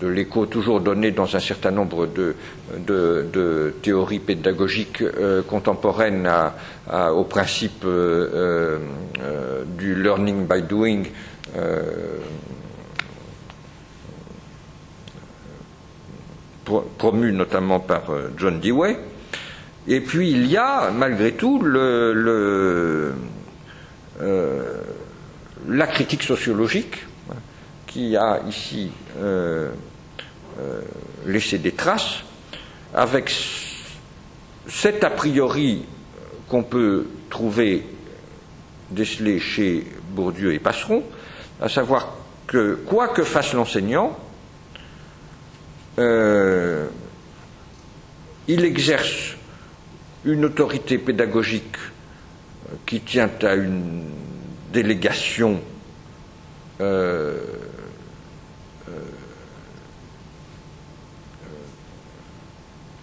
de l'écho toujours donné dans un certain nombre de, théories pédagogiques euh, contemporaines au principe euh, euh, du learning by doing. promu notamment par John Dewey. Et puis il y a malgré tout la critique sociologique hein, qui a ici euh, laisser des traces avec cet a priori qu'on peut trouver décelé chez Bourdieu et Passeron, à savoir que quoi que fasse l'enseignant, euh, il exerce une autorité pédagogique qui tient à une délégation euh,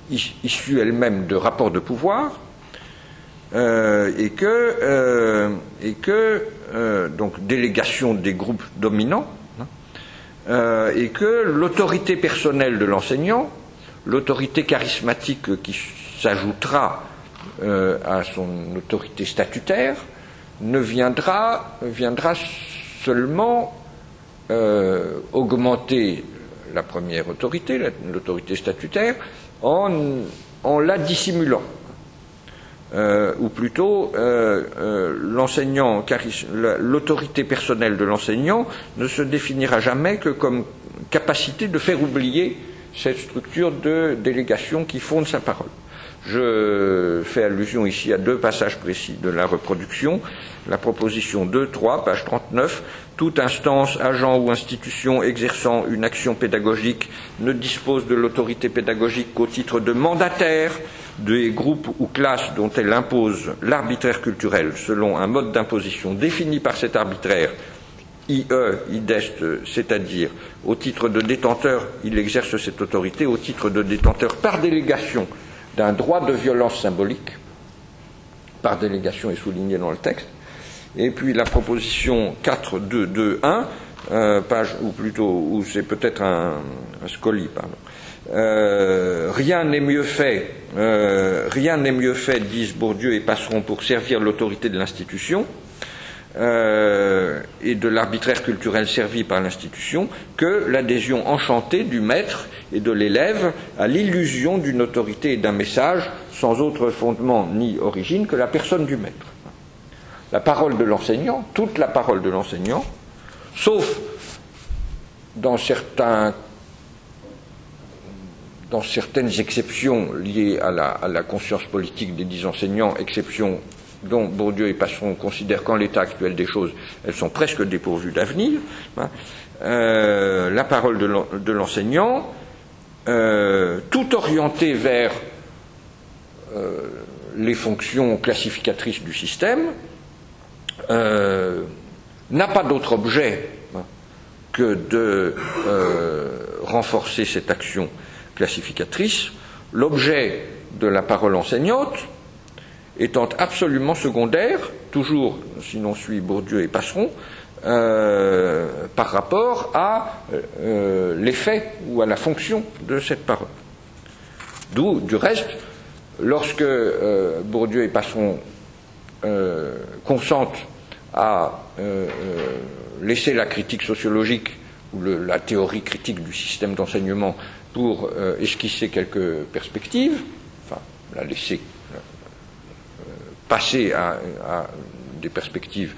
issue elle-même de rapports de pouvoir, euh, et que, euh, et que euh, donc délégation des groupes dominants, hein, et que l'autorité personnelle de l'enseignant, l'autorité charismatique qui s'ajoutera à son autorité statutaire, ne viendra, viendra seulement augmenter la première autorité, l'autorité statutaire, en, la dissimulant. Euh, ou plutôt euh, euh, l'autorité personnelle de l'enseignant ne se définira jamais que comme capacité de faire oublier cette structure de délégation qui fonde sa parole. Je fais allusion ici à deux passages précis de la reproduction. La proposition 2.3, page 39, toute instance, agent ou institution exerçant une action pédagogique ne dispose de l'autorité pédagogique qu'au titre de mandataire des groupes ou classes dont elle impose l'arbitraire culturel selon un mode d'imposition défini par cet arbitraire IE, IDEST, c'est-à-dire au titre de détenteur, il exerce cette autorité au titre de détenteur par délégation d'un droit de violence symbolique, par délégation est souligné dans le texte, et puis la proposition 4.2.2.1, euh, page, ou plutôt, ou c'est peut-être un, un scoli, pardon. Euh, rien n'est mieux fait, euh, rien n'est mieux fait, disent Bourdieu et Passeron, pour servir l'autorité de l'institution euh, et de l'arbitraire culturel servi par l'institution que l'adhésion enchantée du maître et de l'élève à l'illusion d'une autorité et d'un message sans autre fondement ni origine que la personne du maître. La parole de l'enseignant, toute la parole de l'enseignant, sauf dans certaines exceptions liées à la, à la, conscience politique des dix enseignants, exceptions dont Bourdieu et Passeron considèrent qu'en l'état actuel des choses, elles sont presque dépourvues d'avenir, hein, euh, la parole de l'enseignant, euh, tout orienté vers euh, les fonctions classificatrices du système, n'a pas d'autre objet hein, que de renforcer cette action classificatrice, l'objet de la parole enseignante étant absolument secondaire, toujours, si l'on suit Bourdieu et Passeron, euh, par rapport à euh, l'effet ou à la fonction de cette parole. D'où, du reste, lorsque euh, Bourdieu et Passeron euh, consentent à euh, laisser la critique sociologique ou la théorie critique du système d'enseignement pour esquisser quelques perspectives, enfin la laisser passer à, des perspectives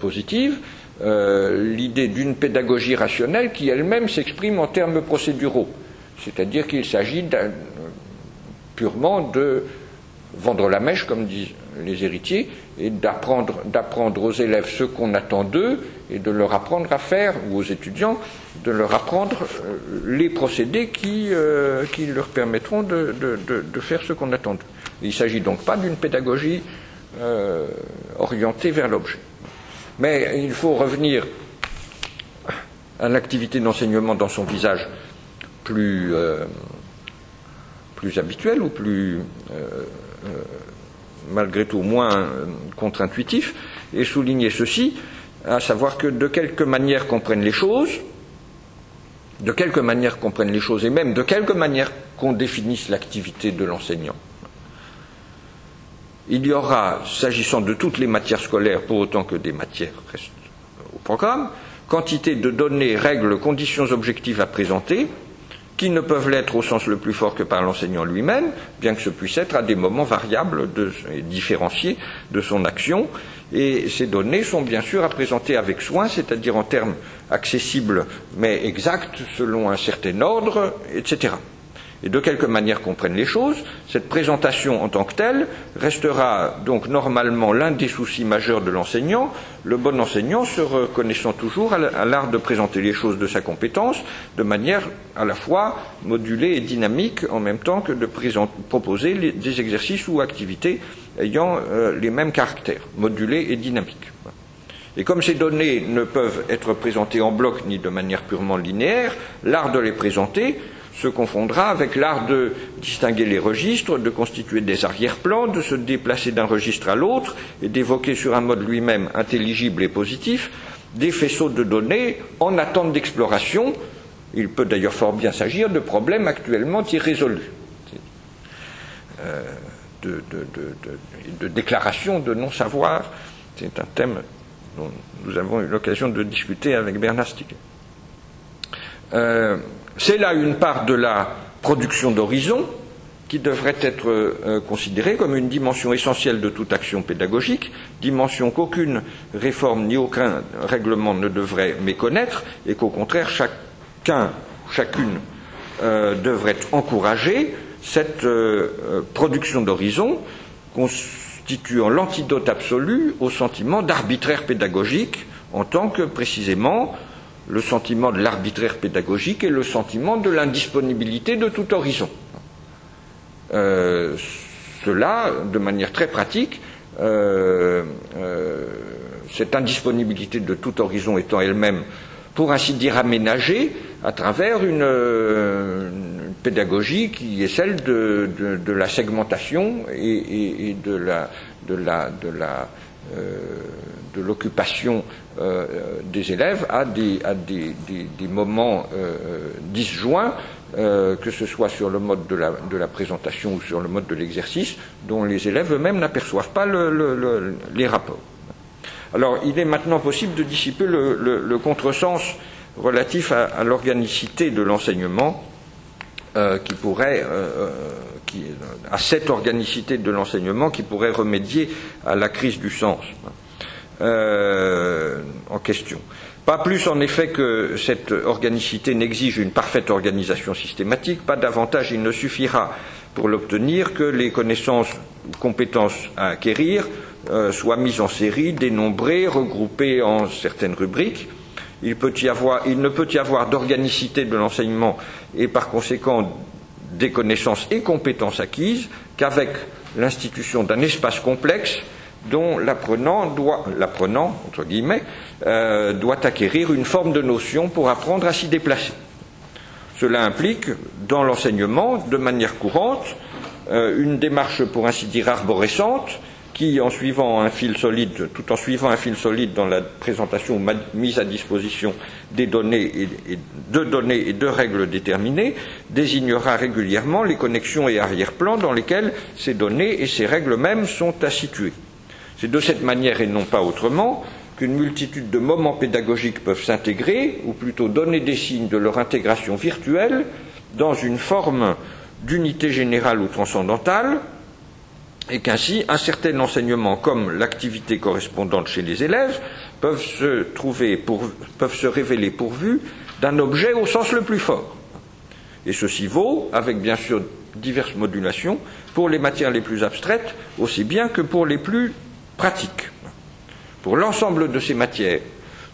positives, euh, l'idée d'une pédagogie rationnelle qui elle-même s'exprime en termes procéduraux. C'est-à-dire qu'il s'agit purement de vendre la mèche, comme disent les héritiers, et d'apprendre, aux élèves ce qu'on attend d'eux et de leur apprendre à faire, ou aux étudiants, de leur apprendre euh, les procédés qui, euh, leur permettront de, faire ce qu'on attend d'eux. Il ne s'agit donc pas d'une pédagogie euh, orientée vers l'objet. Mais il faut revenir à l'activité d'enseignement dans son visage plus, plus habituel ou plus, malgré tout, moins contre-intuitif, et souligner ceci, à savoir que de quelque manière qu'on prenne les choses, de quelque manière qu'on prenne les choses, et même de quelque manière qu'on définisse l'activité de l'enseignant, il y aura, s'agissant de toutes les matières scolaires, pour autant que des matières restent au programme, quantité de données, règles, conditions objectives à présenter, qui ne peuvent l'être au sens le plus fort que par l'enseignant lui-même, bien que ce puisse être à des moments variables et différenciés de son action. Et ces données sont bien sûr à présenter avec soin, c'est-à-dire en termes accessibles mais exacts selon un certain ordre, etc et de quelque manière qu'on prenne les choses, cette présentation en tant que telle restera donc normalement l'un des soucis majeurs de l'enseignant, le bon enseignant se reconnaissant toujours à l'art de présenter les choses de sa compétence de manière à la fois modulée et dynamique en même temps que de proposer des exercices ou activités ayant euh, les mêmes caractères, modulés et dynamiques. Et comme ces données ne peuvent être présentées en bloc ni de manière purement linéaire, l'art de les présenter se confondra avec l'art de distinguer les registres, de constituer des arrière-plans, de se déplacer d'un registre à l'autre et d'évoquer sur un mode lui-même intelligible et positif des faisceaux de données en attente d'exploration. Il peut d'ailleurs fort bien s'agir de problèmes actuellement irrésolus, euh, de, de, de, déclarations de non-savoir. C'est un thème dont nous avons eu l'occasion de discuter avec Bernard. Euh, c'est là une part de la production d'horizon qui devrait être euh, considérée comme une dimension essentielle de toute action pédagogique, dimension qu'aucune réforme ni aucun règlement ne devrait méconnaître et qu'au contraire chacun, chacune euh, devrait encourager cette production d'horizon constituant l'antidote absolu au sentiment d'arbitraire pédagogique en tant que précisément le sentiment de l'arbitraire pédagogique et le sentiment de l'indisponibilité de tout horizon. Euh, cela, de manière très pratique, euh, euh, cette indisponibilité de tout horizon étant elle-même, pour ainsi dire, aménagée à travers une, une pédagogie qui est celle de, la segmentation et, de la, de la, de la l'occupation euh, des élèves à des, moments disjoints, que ce soit sur le mode de la, présentation ou sur le mode de l'exercice, dont les élèves eux-mêmes n'aperçoivent pas les rapports. Alors, il est maintenant possible de dissiper le, contresens relatif à, l'organicité de l'enseignement, qui pourrait à cette organicité de l'enseignement qui pourrait remédier à la crise du sens euh, en question. Pas plus en effet que cette organicité n'exige une parfaite organisation systématique, pas davantage il ne suffira pour l'obtenir que les connaissances ou compétences à acquérir euh, soient mises en série, dénombrées, regroupées en certaines rubriques. Il, ne peut y avoir d'organicité de l'enseignement et par conséquent des connaissances et compétences acquises qu'avec l'institution d'un espace complexe dont l'apprenant doit, l'apprenant, entre guillemets, euh, doit acquérir une forme de notion pour apprendre à s'y déplacer. Cela implique, dans l'enseignement, de manière courante, euh, une démarche, pour ainsi dire, arborescente, qui, en suivant un fil solide, tout en suivant un fil solide dans la présentation ou mise à disposition des données et, de données et de règles déterminées, désignera régulièrement les connexions et arrière-plans dans lesquels ces données et ces règles mêmes sont à situer. C'est de cette manière et non pas autrement qu'une multitude de moments pédagogiques peuvent s'intégrer, ou plutôt donner des signes de leur intégration virtuelle, dans une forme d'unité générale ou transcendantale, et qu'ainsi un certain enseignement comme l'activité correspondante chez les élèves peuvent se, trouver se révéler pourvus d'un objet au sens le plus fort. Et ceci vaut, avec bien sûr diverses modulations, pour les matières les plus abstraites aussi bien que pour les plus pratiques. Pour l'ensemble de ces matières,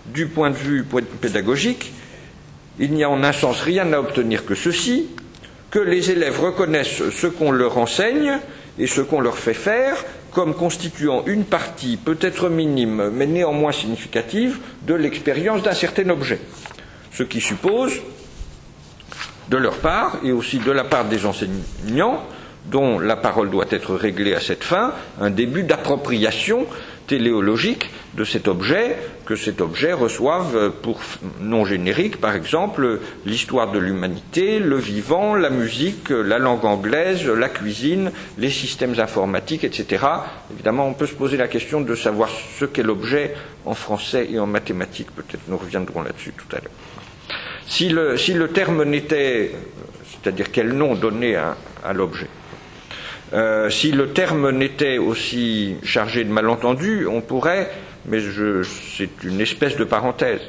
du point de vue pédagogique, il n'y a en un sens rien à obtenir que ceci, que les élèves reconnaissent ce qu'on leur enseigne et ce qu'on leur fait faire comme constituant une partie, peut-être minime, mais néanmoins significative, de l'expérience d'un certain objet. Ce qui suppose, de leur part, et aussi de la part des enseignants, dont la parole doit être réglée à cette fin, un début d'appropriation téléologique de cet objet, que cet objet reçoive pour nom générique, par exemple, l'histoire de l'humanité, le vivant, la musique, la langue anglaise, la cuisine, les systèmes informatiques, etc. Évidemment, on peut se poser la question de savoir ce qu'est l'objet en français et en mathématiques. Peut-être nous reviendrons là-dessus tout à l'heure. Si le, terme n'était, c'est-à-dire quel nom donner à l'objet, euh, si le terme n'était aussi chargé de malentendus, on pourrait, mais c'est une espèce de parenthèse,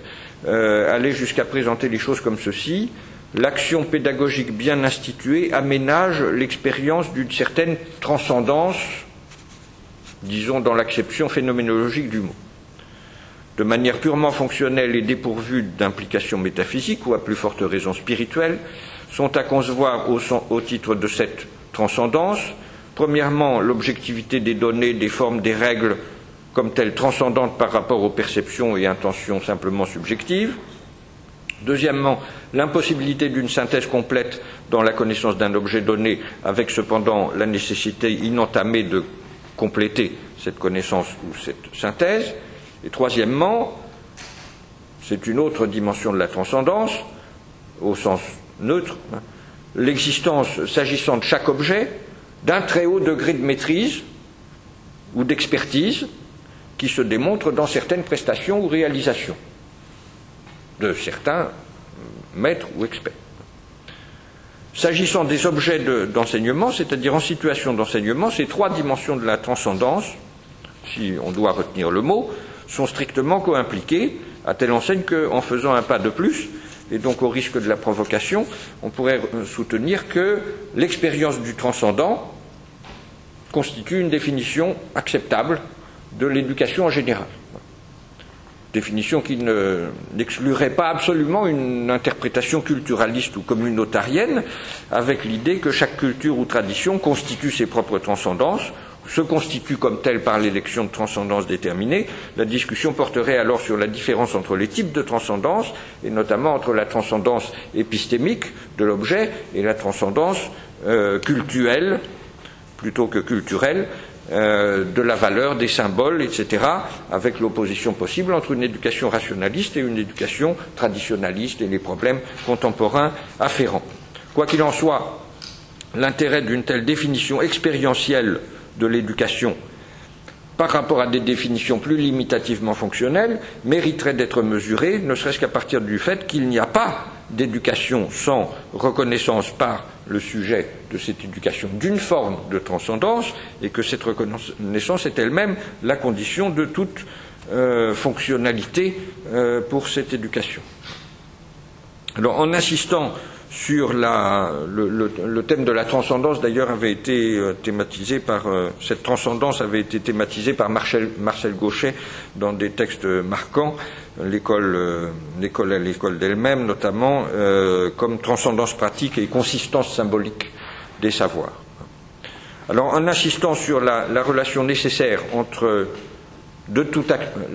euh, aller jusqu'à présenter les choses comme ceci. L'action pédagogique bien instituée aménage l'expérience d'une certaine transcendance, disons dans l'acception phénoménologique du mot. De manière purement fonctionnelle et dépourvue d'implication métaphysique ou à plus forte raison spirituelle, sont à concevoir au titre de cette transcendance Premièrement, l'objectivité des données, des formes, des règles comme telles transcendantes par rapport aux perceptions et intentions simplement subjectives. Deuxièmement, l'impossibilité d'une synthèse complète dans la connaissance d'un objet donné, avec cependant la nécessité inentamée de compléter cette connaissance ou cette synthèse. Et troisièmement, c'est une autre dimension de la transcendance, au sens neutre, hein, l'existence, s'agissant de chaque objet, d'un très haut degré de maîtrise ou d'expertise qui se démontre dans certaines prestations ou réalisations de certains maîtres ou experts. S'agissant des objets d'enseignement, c'est-à-dire en situation d'enseignement, ces trois dimensions de la transcendance, si on doit retenir le mot, sont strictement co-impliquées, à telle enseigne qu'en faisant un pas de plus, et donc au risque de la provocation, on pourrait soutenir que l'expérience du transcendant constitue une définition acceptable de l'éducation en général. Définition qui n'exclurait pas absolument une interprétation culturaliste ou communautarienne, avec l'idée que chaque culture ou tradition constitue ses propres transcendances, se constitue comme telle par l'élection de transcendance déterminée, la discussion porterait alors sur la différence entre les types de transcendance, et notamment entre la transcendance épistémique de l'objet et la transcendance euh, cultuelle, plutôt que culturelle, euh, de la valeur, des symboles, etc., avec l'opposition possible entre une éducation rationaliste et une éducation traditionnaliste et les problèmes contemporains afférents. Quoi qu'il en soit, l'intérêt d'une telle définition expérientielle de l'éducation par rapport à des définitions plus limitativement fonctionnelles mériterait d'être mesuré, ne serait-ce qu'à partir du fait qu'il n'y a pas d'éducation sans reconnaissance par le sujet de cette éducation d'une forme de transcendance et que cette reconnaissance est elle-même la condition de toute euh, fonctionnalité euh, pour cette éducation. Alors, en insistant sur la, le, thème de la transcendance, d'ailleurs, avait été euh, thématisé par cette transcendance avait été thématisée par Marcel, Marcel Gauchet dans des textes marquants l'école, euh, l'école l'école d'elle-même, notamment euh, comme transcendance pratique et consistance symbolique des savoirs. Alors, en insistant sur la, relation nécessaire entre de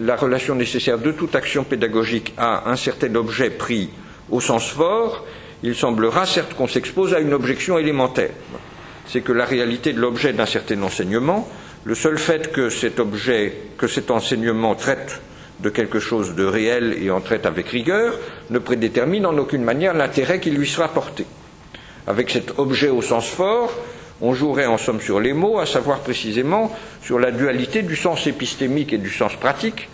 la relation nécessaire de toute action pédagogique à un certain objet pris au sens fort, il semblera certes qu'on s'expose à une objection élémentaire. C'est que la réalité de l'objet d'un certain enseignement, le seul fait que cet enseignement traite de quelque chose de réel et en traite avec rigueur, ne prédétermine en aucune manière l'intérêt qui lui sera porté. Avec cet objet au sens fort, on jouerait en somme sur les mots, à savoir précisément sur la dualité du sens épistémique et du sens pratique,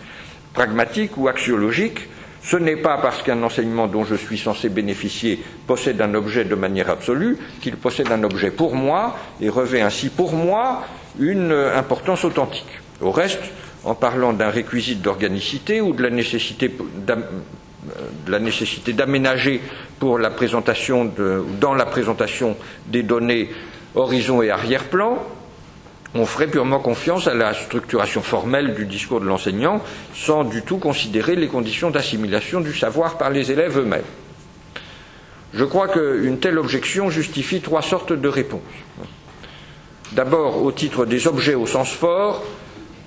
pragmatique ou axiologique. Ce n'est pas parce qu'un enseignement dont je suis censé bénéficier possède un objet de manière absolue qu'il possède un objet pour moi et revêt ainsi pour moi une importance authentique. Au reste, en parlant d'un réquisite d'organicité ou de la nécessité d'aménager pour la présentation dans la présentation des données horizon et arrière-plan, on ferait purement confiance à la structuration formelle du discours de l'enseignant sans du tout considérer les conditions d'assimilation du savoir par les élèves eux-mêmes. Je crois qu'une telle objection justifie trois sortes de réponses. D'abord, au titre des objets au sens fort,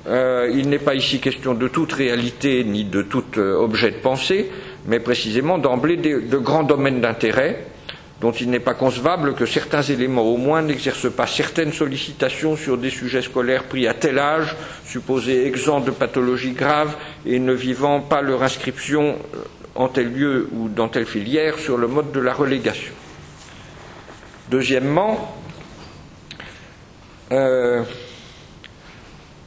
euh, il n'est pas ici question de toute réalité ni de tout euh, objet de pensée, mais précisément d'emblée de, grands domaines d'intérêt dont il n'est pas concevable que certains éléments au moins n'exercent pas certaines sollicitations sur des sujets scolaires pris à tel âge, supposés exempts de pathologies graves et ne vivant pas leur inscription euh, en tel lieu ou dans telle filière sur le mode de la relégation. Deuxièmement,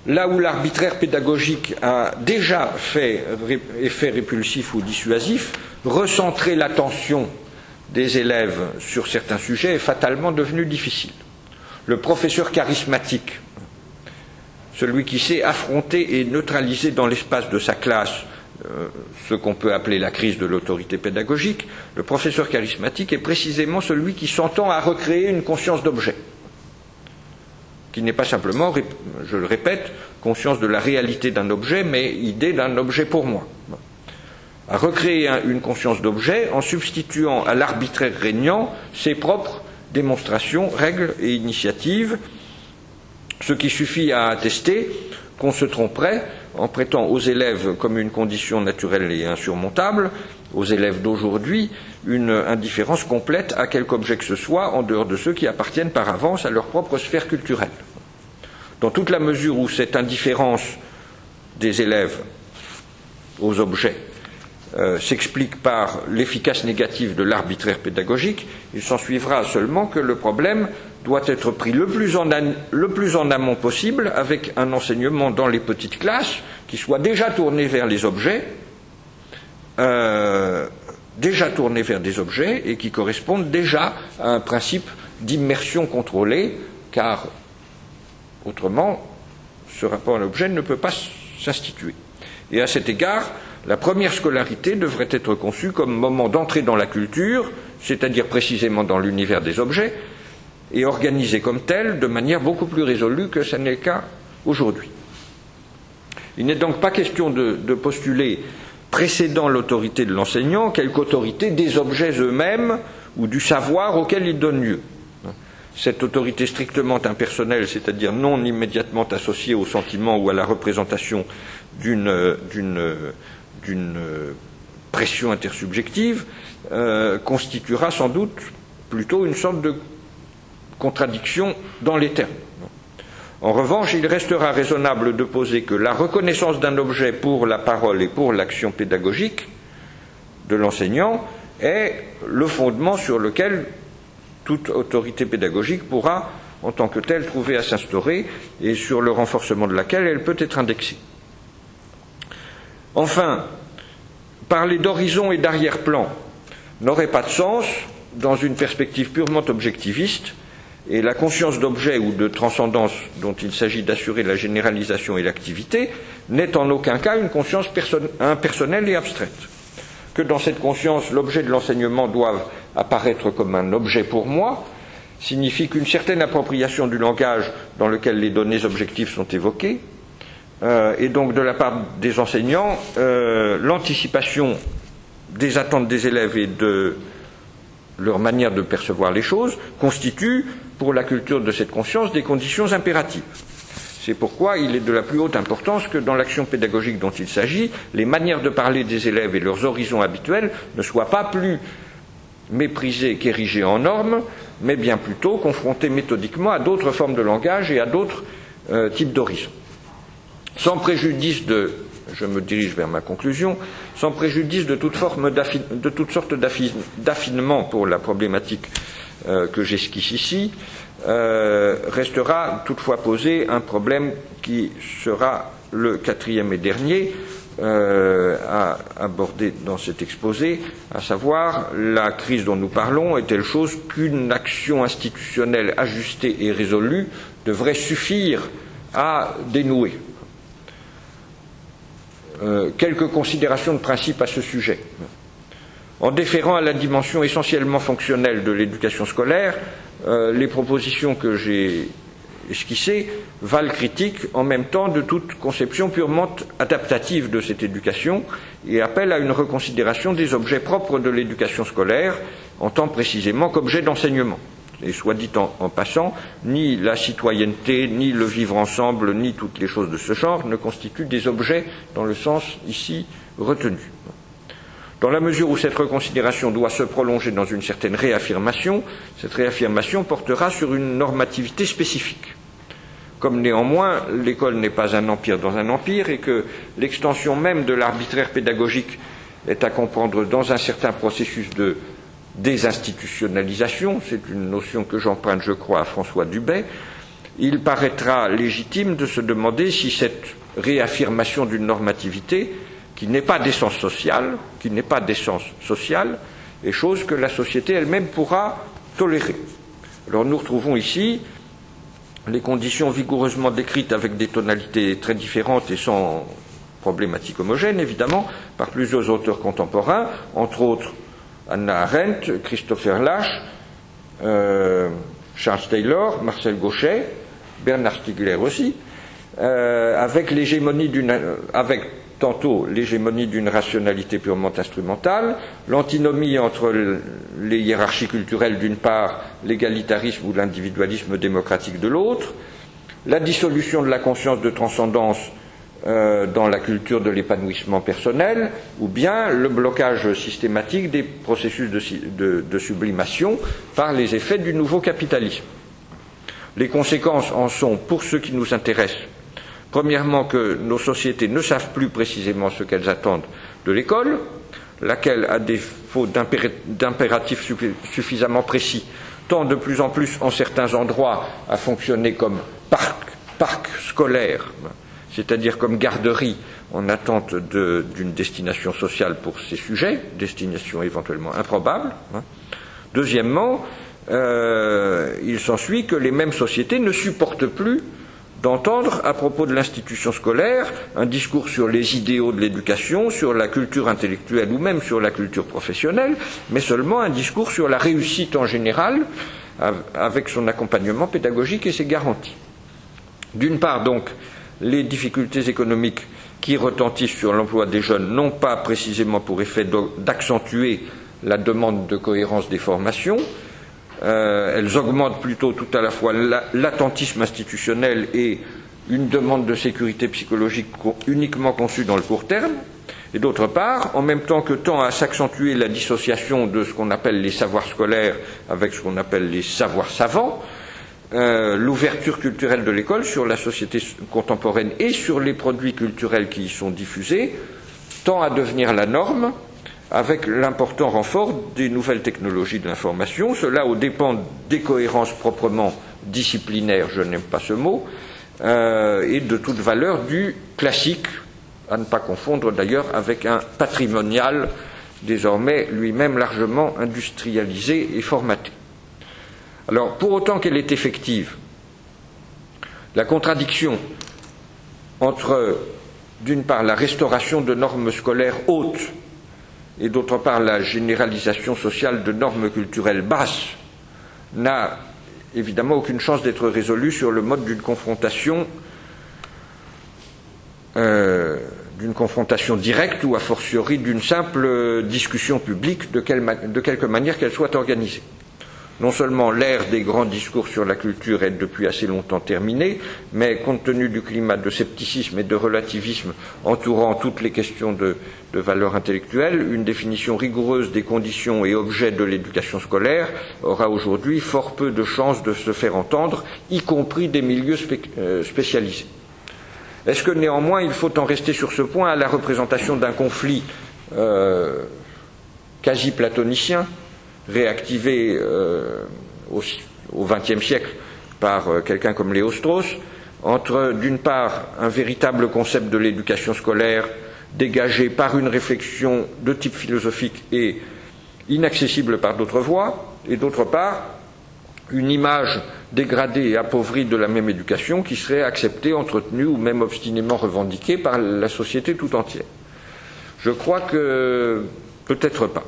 là où l'arbitraire pédagogique a déjà fait effet répulsif ou dissuasif, recentrer l'attention des élèves sur certains sujets est fatalement devenu difficile. Le professeur charismatique, celui qui sait affronter et neutraliser dans l'espace de sa classe euh, ce qu'on peut appeler la crise de l'autorité pédagogique, le professeur charismatique est précisément celui qui s'entend à recréer une conscience d'objet qui n'est pas simplement, je le répète, conscience de la réalité d'un objet, mais idée d'un objet pour moi. À recréer une conscience d'objet en substituant à l'arbitraire régnant ses propres démonstrations, règles et initiatives, ce qui suffit à attester qu'on se tromperait en prêtant aux élèves comme une condition naturelle et insurmontable, aux élèves d'aujourd'hui, une indifférence complète à quelque objet que ce soit en dehors de ceux qui appartiennent par avance à leur propre sphère culturelle. Dans toute la mesure où cette indifférence des élèves aux objets euh, s'explique par l'efficace négative de l'arbitraire pédagogique, il s'en suivra seulement que le problème doit être pris le plus, en amont possible avec un enseignement dans les petites classes qui soit déjà tourné vers les objets, euh, déjà tourné vers des objets et qui correspondent déjà à un principe d'immersion contrôlée, car autrement, ce rapport à l'objet ne peut pas s'instituer. Et à cet égard, la première scolarité devrait être conçue comme moment d'entrée dans la culture, c'est-à-dire précisément dans l'univers des objets, et organisée comme telle de manière beaucoup plus résolue que ce n'est le cas aujourd'hui. Il n'est donc pas question de, postuler, précédant l'autorité de l'enseignant, quelque autorité des objets eux-mêmes ou du savoir auquel il donne lieu. Cette autorité strictement impersonnelle, c'est-à-dire non immédiatement associée au sentiment ou à la représentation d'une pression intersubjective, euh, constituera sans doute plutôt une sorte de contradiction dans les termes. En revanche, il restera raisonnable de poser que la reconnaissance d'un objet pour la parole et pour l'action pédagogique de l'enseignant est le fondement sur lequel toute autorité pédagogique pourra, en tant que telle, trouver à s'instaurer et sur le renforcement de laquelle elle peut être indexée. Enfin, parler d'horizon et d'arrière-plan n'aurait pas de sens dans une perspective purement objectiviste, et la conscience d'objet ou de transcendance dont il s'agit d'assurer la généralisation et l'activité n'est en aucun cas une conscience impersonnelle et abstraite. Que dans cette conscience, l'objet de l'enseignement doive apparaître comme un objet pour moi, signifie qu'une certaine appropriation du langage dans lequel les données objectives sont évoquées, euh, et donc de la part des enseignants, euh, l'anticipation des attentes des élèves et de leur manière de percevoir les choses constitue, pour la culture de cette conscience, des conditions impératives. C'est pourquoi il est de la plus haute importance que dans l'action pédagogique dont il s'agit, les manières de parler des élèves et leurs horizons habituels ne soient pas plus méprisées qu'érigées en normes, mais bien plutôt confrontées méthodiquement à d'autres formes de langage et à d'autres euh, types d'horizons. Sans préjudice de, je me dirige vers ma conclusion, sans préjudice de toute, forme de toute sorte d'affinement pour la problématique euh, que j'esquisse ici, euh, restera toutefois posé un problème qui sera le quatrième et dernier euh, à aborder dans cet exposé, à savoir la crise dont nous parlons est telle chose qu'une action institutionnelle ajustée et résolue devrait suffire à dénouer? Euh, quelques considérations de principe à ce sujet. En déférant à la dimension essentiellement fonctionnelle de l'éducation scolaire, euh, les propositions que j'ai esquissées valent critique en même temps de toute conception purement adaptative de cette éducation et appellent à une reconsidération des objets propres de l'éducation scolaire en tant précisément qu'objet d'enseignement. Et soit dit en, passant, ni la citoyenneté, ni le vivre ensemble, ni toutes les choses de ce genre ne constituent des objets dans le sens ici retenu. Dans la mesure où cette reconsidération doit se prolonger dans une certaine réaffirmation, cette réaffirmation portera sur une normativité spécifique. Comme néanmoins l'école n'est pas un empire dans un empire et que l'extension même de l'arbitraire pédagogique est à comprendre dans un certain processus de désinstitutionnalisation, c'est une notion que j'emprunte, je crois, à François Dubay, il paraîtra légitime de se demander si cette réaffirmation d'une normativité, qui n'est pas d'essence sociale, qui n'est pas d'essence sociale, est chose que la société elle-même pourra tolérer. Alors nous retrouvons ici les conditions vigoureusement décrites avec des tonalités très différentes et sans problématique homogène, évidemment, par plusieurs auteurs contemporains, entre autres Anna Arendt, Christopher Lasch, euh, Charles Taylor, Marcel Gauchet, Bernard Stiegler aussi, euh, avec l'hégémonie d'une, avec tantôt l'hégémonie d'une rationalité purement instrumentale, l'antinomie entre les hiérarchies culturelles d'une part, l'égalitarisme ou l'individualisme démocratique de l'autre, la dissolution de la conscience de transcendance euh, dans la culture de l'épanouissement personnel, ou bien le blocage systématique des processus de, sublimation par les effets du nouveau capitalisme. Les conséquences en sont, pour ceux qui nous intéressent, premièrement que nos sociétés ne savent plus précisément ce qu'elles attendent de l'école, laquelle, à défaut d'impératifs suffisamment précis, tend de plus en plus en certains endroits à fonctionner comme parc, parc scolaire c'est-à-dire comme garderie en attente d'une destination sociale pour ces sujets, destination éventuellement improbable. Hein. Deuxièmement, euh, il s'ensuit que les mêmes sociétés ne supportent plus d'entendre à propos de l'institution scolaire un discours sur les idéaux de l'éducation, sur la culture intellectuelle ou même sur la culture professionnelle, mais seulement un discours sur la réussite en général avec son accompagnement pédagogique et ses garanties. D'une part, donc, les difficultés économiques qui retentissent sur l'emploi des jeunes n'ont pas précisément pour effet d'accentuer la demande de cohérence des formations. Euh, elles augmentent plutôt tout à la fois l'attentisme institutionnel et une demande de sécurité psychologique uniquement conçue dans le court terme. Et d'autre part, en même temps que tend à s'accentuer la dissociation de ce qu'on appelle les savoirs scolaires avec ce qu'on appelle les savoirs savants, euh, l'ouverture culturelle de l'école sur la société contemporaine et sur les produits culturels qui y sont diffusés tend à devenir la norme avec l'important renfort des nouvelles technologies de l'information, cela au dépend des cohérences proprement disciplinaires, je n'aime pas ce mot, euh, et de toute valeur du classique, à ne pas confondre d'ailleurs avec un patrimonial désormais lui-même largement industrialisé et formaté. Alors, pour autant qu'elle est effective, la contradiction entre, d'une part, la restauration de normes scolaires hautes et, d'autre part, la généralisation sociale de normes culturelles basses n'a évidemment aucune chance d'être résolue sur le mode d'une confrontation, euh, d'une confrontation directe ou a fortiori d'une simple discussion publique de quelque manière qu'elle soit organisée. Non seulement l'ère des grands discours sur la culture est depuis assez longtemps terminée, mais compte tenu du climat de scepticisme et de relativisme entourant toutes les questions de, valeur intellectuelle, une définition rigoureuse des conditions et objets de l'éducation scolaire aura aujourd'hui fort peu de chances de se faire entendre, y compris des milieux euh, spécialisés. Est-ce que néanmoins il faut en rester sur ce point à la représentation d'un conflit euh, quasi platonicien réactivé euh, au XXe siècle par euh, quelqu'un comme Léo Strauss, entre d'une part un véritable concept de l'éducation scolaire dégagé par une réflexion de type philosophique et inaccessible par d'autres voies, et d'autre part une image dégradée et appauvrie de la même éducation qui serait acceptée, entretenue ou même obstinément revendiquée par la société tout entière. Je crois que peut-être pas.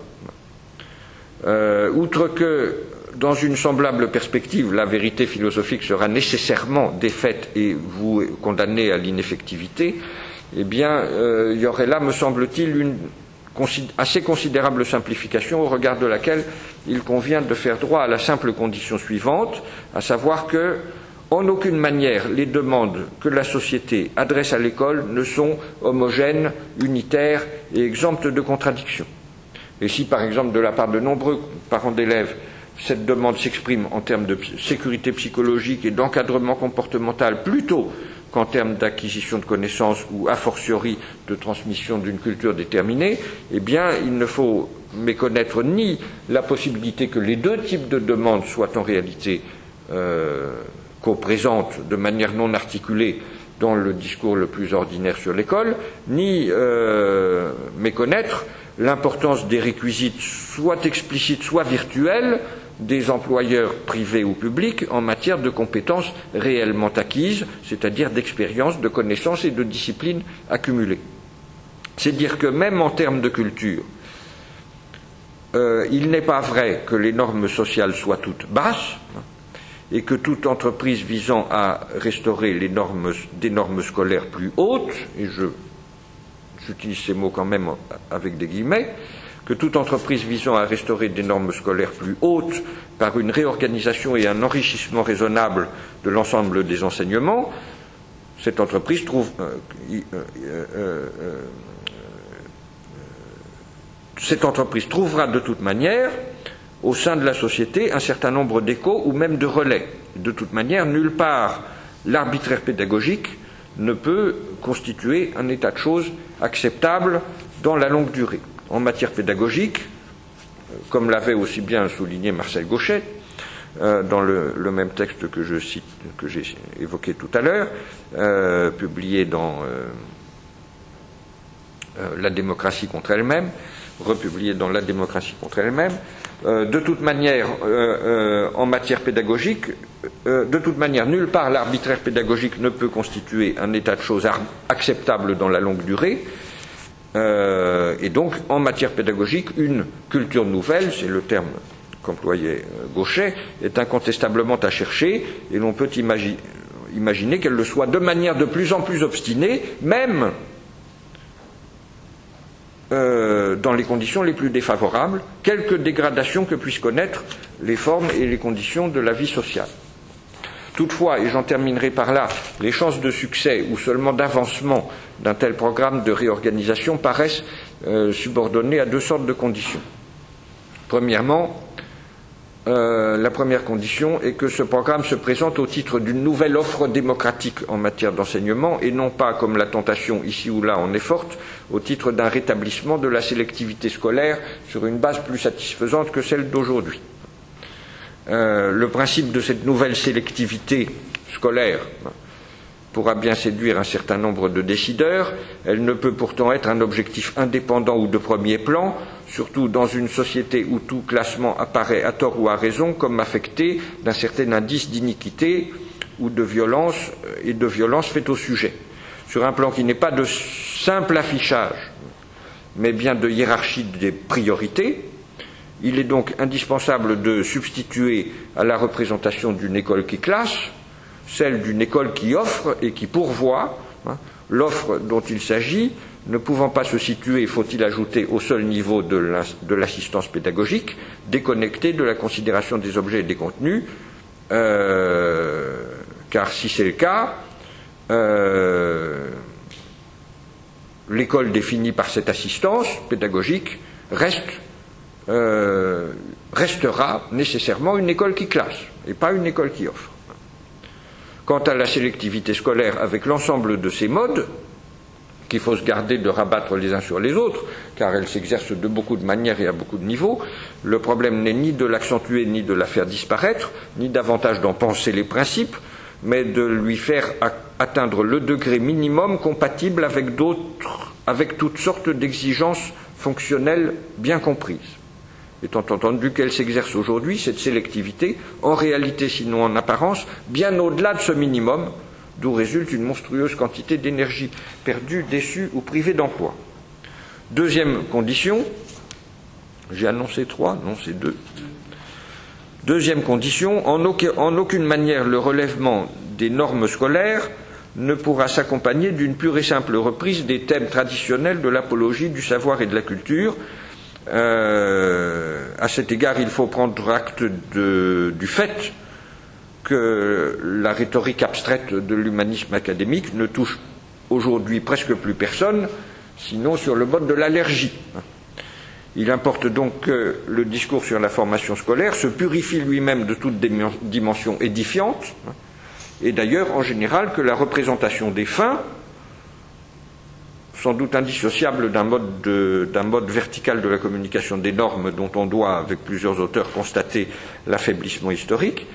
Euh, outre que, dans une semblable perspective, la vérité philosophique sera nécessairement défaite et vous condamnée à l'ineffectivité, eh bien, euh, il y aurait là, me semble-t-il, une assez considérable simplification au regard de laquelle il convient de faire droit à la simple condition suivante, à savoir que, en aucune manière, les demandes que la société adresse à l'école ne sont homogènes, unitaires et exemptes de contradictions. Et si, par exemple, de la part de nombreux parents d'élèves, cette demande s'exprime en termes de sécurité psychologique et d'encadrement comportemental plutôt qu'en termes d'acquisition de connaissances ou a fortiori de transmission d'une culture déterminée, eh bien, il ne faut méconnaître ni la possibilité que les deux types de demandes soient en réalité euh, co-présentes de manière non articulée dans le discours le plus ordinaire sur l'école, ni euh, méconnaître l'importance des réquisites, soit explicites, soit virtuels, des employeurs privés ou publics en matière de compétences réellement acquises, c'est-à-dire d'expérience, de connaissances et de disciplines accumulées. C'est dire que même en termes de culture, euh, il n'est pas vrai que les normes sociales soient toutes basses et que toute entreprise visant à restaurer des normes scolaires plus hautes, et je j'utilise ces mots quand même avec des guillemets, que toute entreprise visant à restaurer des normes scolaires plus hautes par une réorganisation et un enrichissement raisonnable de l'ensemble des enseignements, cette entreprise trouve, euh, euh, euh, cette entreprise trouvera de toute manière au sein de la société un certain nombre d'échos ou même de relais. De toute manière, nulle part l'arbitraire pédagogique ne peut constituer un état de choses acceptable dans la longue durée. En matière pédagogique, comme l'avait aussi bien souligné Marcel Gauchet, euh, dans le, même texte que je j'ai évoqué tout à l'heure, euh, publié dans euh, La démocratie contre elle-même, republié dans La démocratie contre elle-même, de toute manière, en matière pédagogique, de toute manière, nulle part l'arbitraire pédagogique ne peut constituer un état de choses acceptable dans la longue durée, euh, et donc, en matière pédagogique, une culture nouvelle, c'est le terme qu'employait euh, Gauchet, est incontestablement à chercher, et l'on peut imaginer qu'elle le soit de manière de plus en plus obstinée, même euh, dans les conditions les plus défavorables, quelque dégradation que puissent connaître les formes et les conditions de la vie sociale. Toutefois, et j'en terminerai par là, les chances de succès ou seulement d'avancement d'un tel programme de réorganisation paraissent euh, subordonnées à deux sortes de conditions. Premièrement, euh, la première condition est que ce programme se présente au titre d'une nouvelle offre démocratique en matière d'enseignement et non pas, comme la tentation ici ou là en est forte, au titre d'un rétablissement de la sélectivité scolaire sur une base plus satisfaisante que celle d'aujourd'hui. Euh, le principe de cette nouvelle sélectivité scolaire pourra bien séduire un certain nombre de décideurs, elle ne peut pourtant être un objectif indépendant ou de premier plan, surtout dans une société où tout classement apparaît à tort ou à raison comme affecté d'un certain indice d'iniquité ou de violence euh, et de violence faite au sujet. Sur un plan qui n'est pas de simple affichage, mais bien de hiérarchie des priorités, il est donc indispensable de substituer à la représentation d'une école qui classe celle d'une école qui offre et qui pourvoit. Hein, l'offre dont il s'agit ne pouvant pas se situer, faut-il ajouter, au seul niveau de l'assistance pédagogique, déconnectée de la considération des objets et des contenus, euh, car si c'est le cas, euh, l'école définie par cette assistance pédagogique reste, euh, restera nécessairement une école qui classe et pas une école qui offre. Quant à la sélectivité scolaire avec l'ensemble de ces modes, qu'il faut se garder de rabattre les uns sur les autres, car elle s'exerce de beaucoup de manières et à beaucoup de niveaux, le problème n'est ni de l'accentuer ni de la faire disparaître, ni davantage d'en penser les principes, mais de lui faire atteindre le degré minimum compatible avec d'autres, avec toutes sortes d'exigences fonctionnelles bien comprises. Étant entendu qu'elle s'exerce aujourd'hui, cette sélectivité, en réalité sinon en apparence, bien au-delà de ce minimum, d'où résulte une monstrueuse quantité d'énergie perdue, déçue ou privée d'emploi. Deuxième condition, j'ai annoncé trois, non c'est deux. Deuxième condition, en, aucune manière le relèvement des normes scolaires ne pourra s'accompagner d'une pure et simple reprise des thèmes traditionnels de l'apologie, du savoir et de la culture, euh, à cet égard, il faut prendre acte du fait que la rhétorique abstraite de l'humanisme académique ne touche aujourd'hui presque plus personne, sinon sur le mode de l'allergie. Il importe donc que le discours sur la formation scolaire se purifie lui-même de toute dimension édifiante, et d'ailleurs en général que la représentation des fins sans doute indissociable d'un mode, mode, vertical de la communication des normes dont on doit, avec plusieurs auteurs, constater l'affaiblissement historique.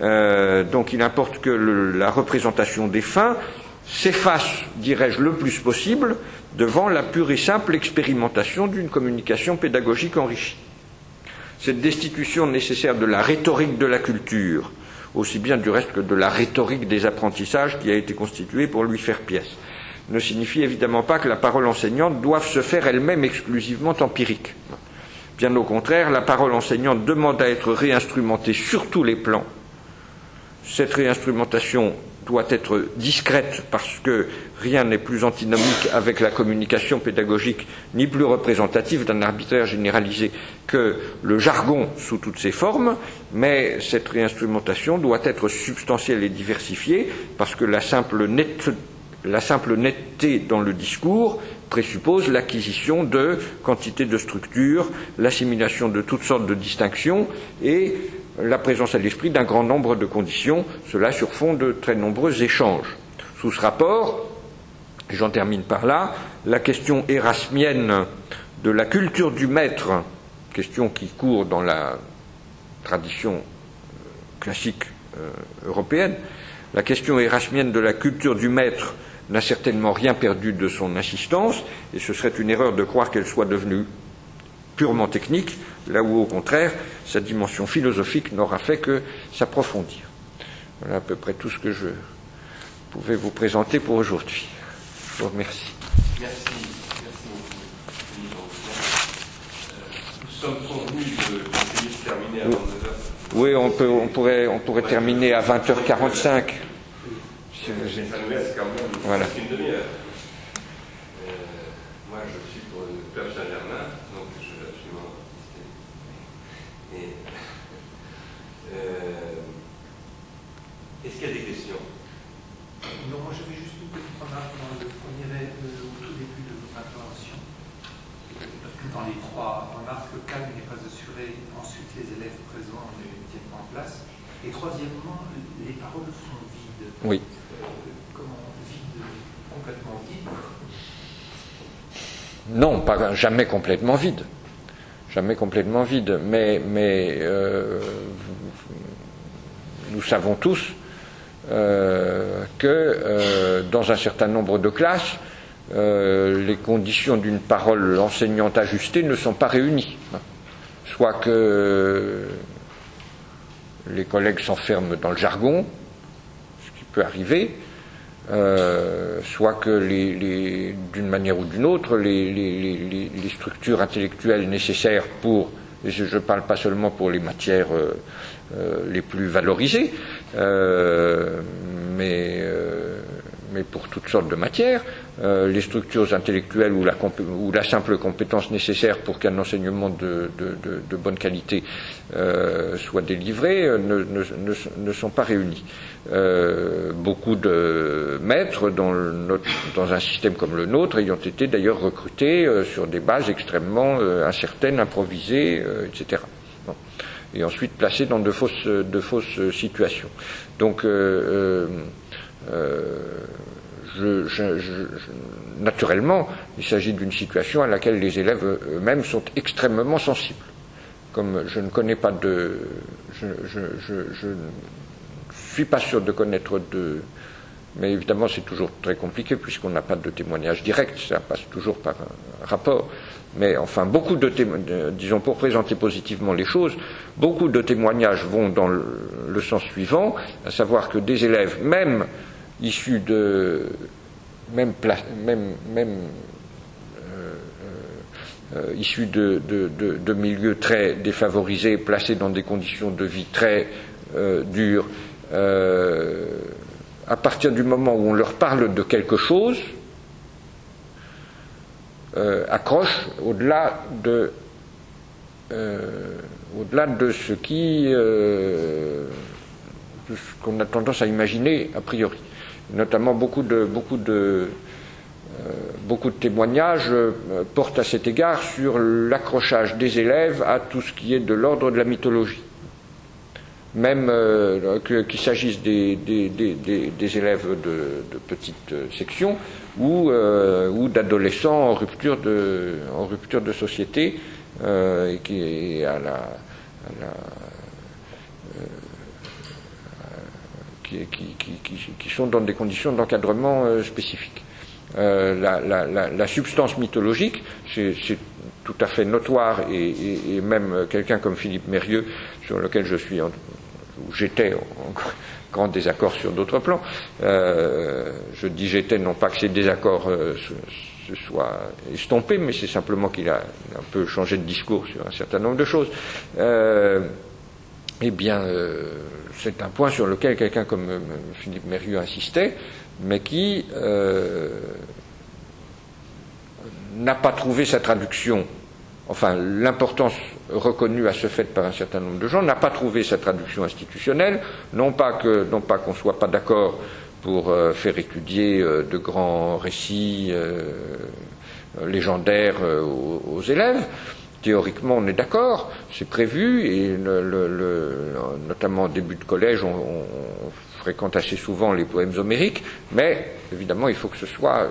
Euh, donc il importe que la représentation des fins s'efface, dirais-je, le plus possible devant la pure et simple expérimentation d'une communication pédagogique enrichie. Cette destitution nécessaire de la rhétorique de la culture, aussi bien du reste que de la rhétorique des apprentissages qui a été constituée pour lui faire pièce ne signifie évidemment pas que la parole enseignante doive se faire elle-même exclusivement empirique. Bien au contraire, la parole enseignante demande à être réinstrumentée sur tous les plans. Cette réinstrumentation doit être discrète parce que rien n'est plus antinomique avec la communication pédagogique ni plus représentative d'un arbitraire généralisé que le jargon sous toutes ses formes, mais cette réinstrumentation doit être substantielle et diversifiée parce que la simple netteté dans le discours présuppose l'acquisition de quantité de structures, l'assimilation de toutes sortes de distinctions et la présence à l'esprit d'un grand nombre de conditions, cela sur fond de très nombreux échanges. Sous ce rapport, j'en termine par là, la question érasmienne de la culture du maître, question qui court dans la tradition classique euh, européenne, la question érasmienne de la culture du maître n'a certainement rien perdu de son insistance, et ce serait une erreur de croire qu'elle soit devenue purement technique, là où au contraire sa dimension philosophique n'aura fait que s'approfondir. Voilà à peu près tout ce que je pouvais vous présenter pour aujourd'hui. Je vous remercie. Merci. Nous sommes convenus de, terminer avant 9h. Oui, on, peut, on, pourrait, on pourrait terminer à 20h45 ça nous laisse quand même voilà. une demi-heure. Euh, moi, je suis pour le Club Saint-Germain, donc je veux absolument Et, euh, Est-ce qu'il y a des questions? Non, moi j'avais juste une petite remarque dans le premier, euh, au tout début de votre intervention. Dans les trois remarques, le calme n'est pas assuré. Ensuite, les élèves présents ne tiennent pas en place. Et troisièmement, les paroles sont vides. Oui. Euh, comment vides Complètement vides Non, pas jamais complètement vide. Jamais complètement vide. Mais, mais euh, nous savons tous euh, que euh, dans un certain nombre de classes, euh, les conditions d'une parole enseignante ajustée ne sont pas réunies. Soit que les collègues s'enferment dans le jargon, ce qui peut arriver, soit que d'une manière ou d'une autre, les, structures intellectuelles nécessaires pour, je ne parle pas seulement pour les matières euh, euh, les plus valorisées, euh, mais, mais pour toutes sortes de matières, euh, les structures intellectuelles ou la, ou la simple compétence nécessaire pour qu'un enseignement de, de- de- de bonne qualité euh, soit délivré euh, ne, ne- ne- sont pas réunis. Euh, beaucoup de maîtres dans, le- dans un système comme le nôtre ayant été d'ailleurs recrutés euh, sur des bases extrêmement euh, incertaines, improvisées, etc. Bon. Et ensuite placés dans de fausses, fausses situations. Donc, euh, je- je- je- naturellement, il s'agit d'une situation à laquelle les élèves eux-mêmes sont extrêmement sensibles. Comme je ne connais pas de, je ne suis pas sûr de connaître de, mais évidemment c'est toujours très compliqué puisqu'on n'a pas de témoignage direct, ça passe toujours par un rapport. Mais enfin, beaucoup de témoignages, disons pour présenter positivement les choses, beaucoup de témoignages vont dans le, le sens suivant, à savoir que des élèves, même issus de, même, même, même euh, issus de, de- de- milieux très défavorisés, placés dans des conditions de vie très euh, dures, euh, à partir du moment où on leur parle de quelque chose, euh, accrochent au-delà de, euh, au-delà de ce qui, euh, de ce qu'on a tendance à imaginer a priori. Notamment beaucoup de, beaucoup de, beaucoup de témoignages euh, portent à cet égard sur l'accrochage des élèves à tout ce qui est de l'ordre de la mythologie. Même euh, qu'il s'agisse des, des- des- des- élèves de, de petites euh, sections ou, euh, ou d'adolescents en rupture de, en rupture de société euh, et qui est à la qui, sont dans des conditions d'encadrement euh, spécifiques. Euh, la, substance mythologique, c'est tout à fait notoire, et, même quelqu'un comme Philippe Mérieux, sur lequel je suis, j'étais en, grand désaccord sur d'autres plans, euh, je dis j'étais, non pas que ces désaccords se, se soient estompés, mais c'est simplement qu'il a un peu changé de discours sur un certain nombre de choses. Eh bien, c'est un point sur lequel quelqu'un comme euh, Philippe Mérieux insistait, mais qui euh, n'a pas trouvé sa traduction, enfin l'importance reconnue à ce fait par un certain nombre de gens, n'a pas trouvé sa traduction institutionnelle, non pas que non pas qu'on soit pas d'accord pour euh, faire étudier de grands récits légendaires aux élèves, Théoriquement, on est d'accord, c'est prévu, et notamment au début de collège, on, fréquente assez souvent les poèmes homériques, mais évidemment, il faut que ce soit euh,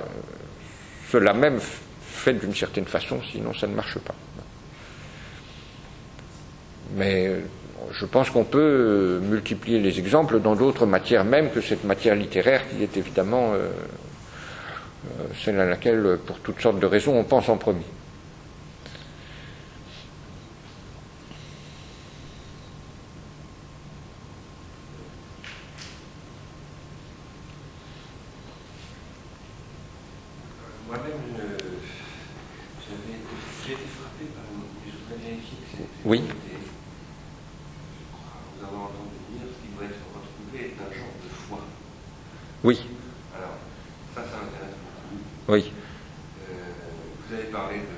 cela même fait d'une certaine façon, sinon ça ne marche pas. Mais euh, je pense qu'on peut euh, multiplier les exemples dans d'autres matières même que cette matière littéraire qui est évidemment celle à laquelle, pour toutes sortes de raisons, on pense en premier. Moi-même, euh, j'avais été- j'ai été frappé par une. Je voudrais vérifier que c'était. Oui. c'était- Je crois vous avoir entendu dire ce qui doit être retrouvé est un genre de foi. Oui, Alors, ça, ça m'intéresse beaucoup. oui. Euh, vous avez parlé de.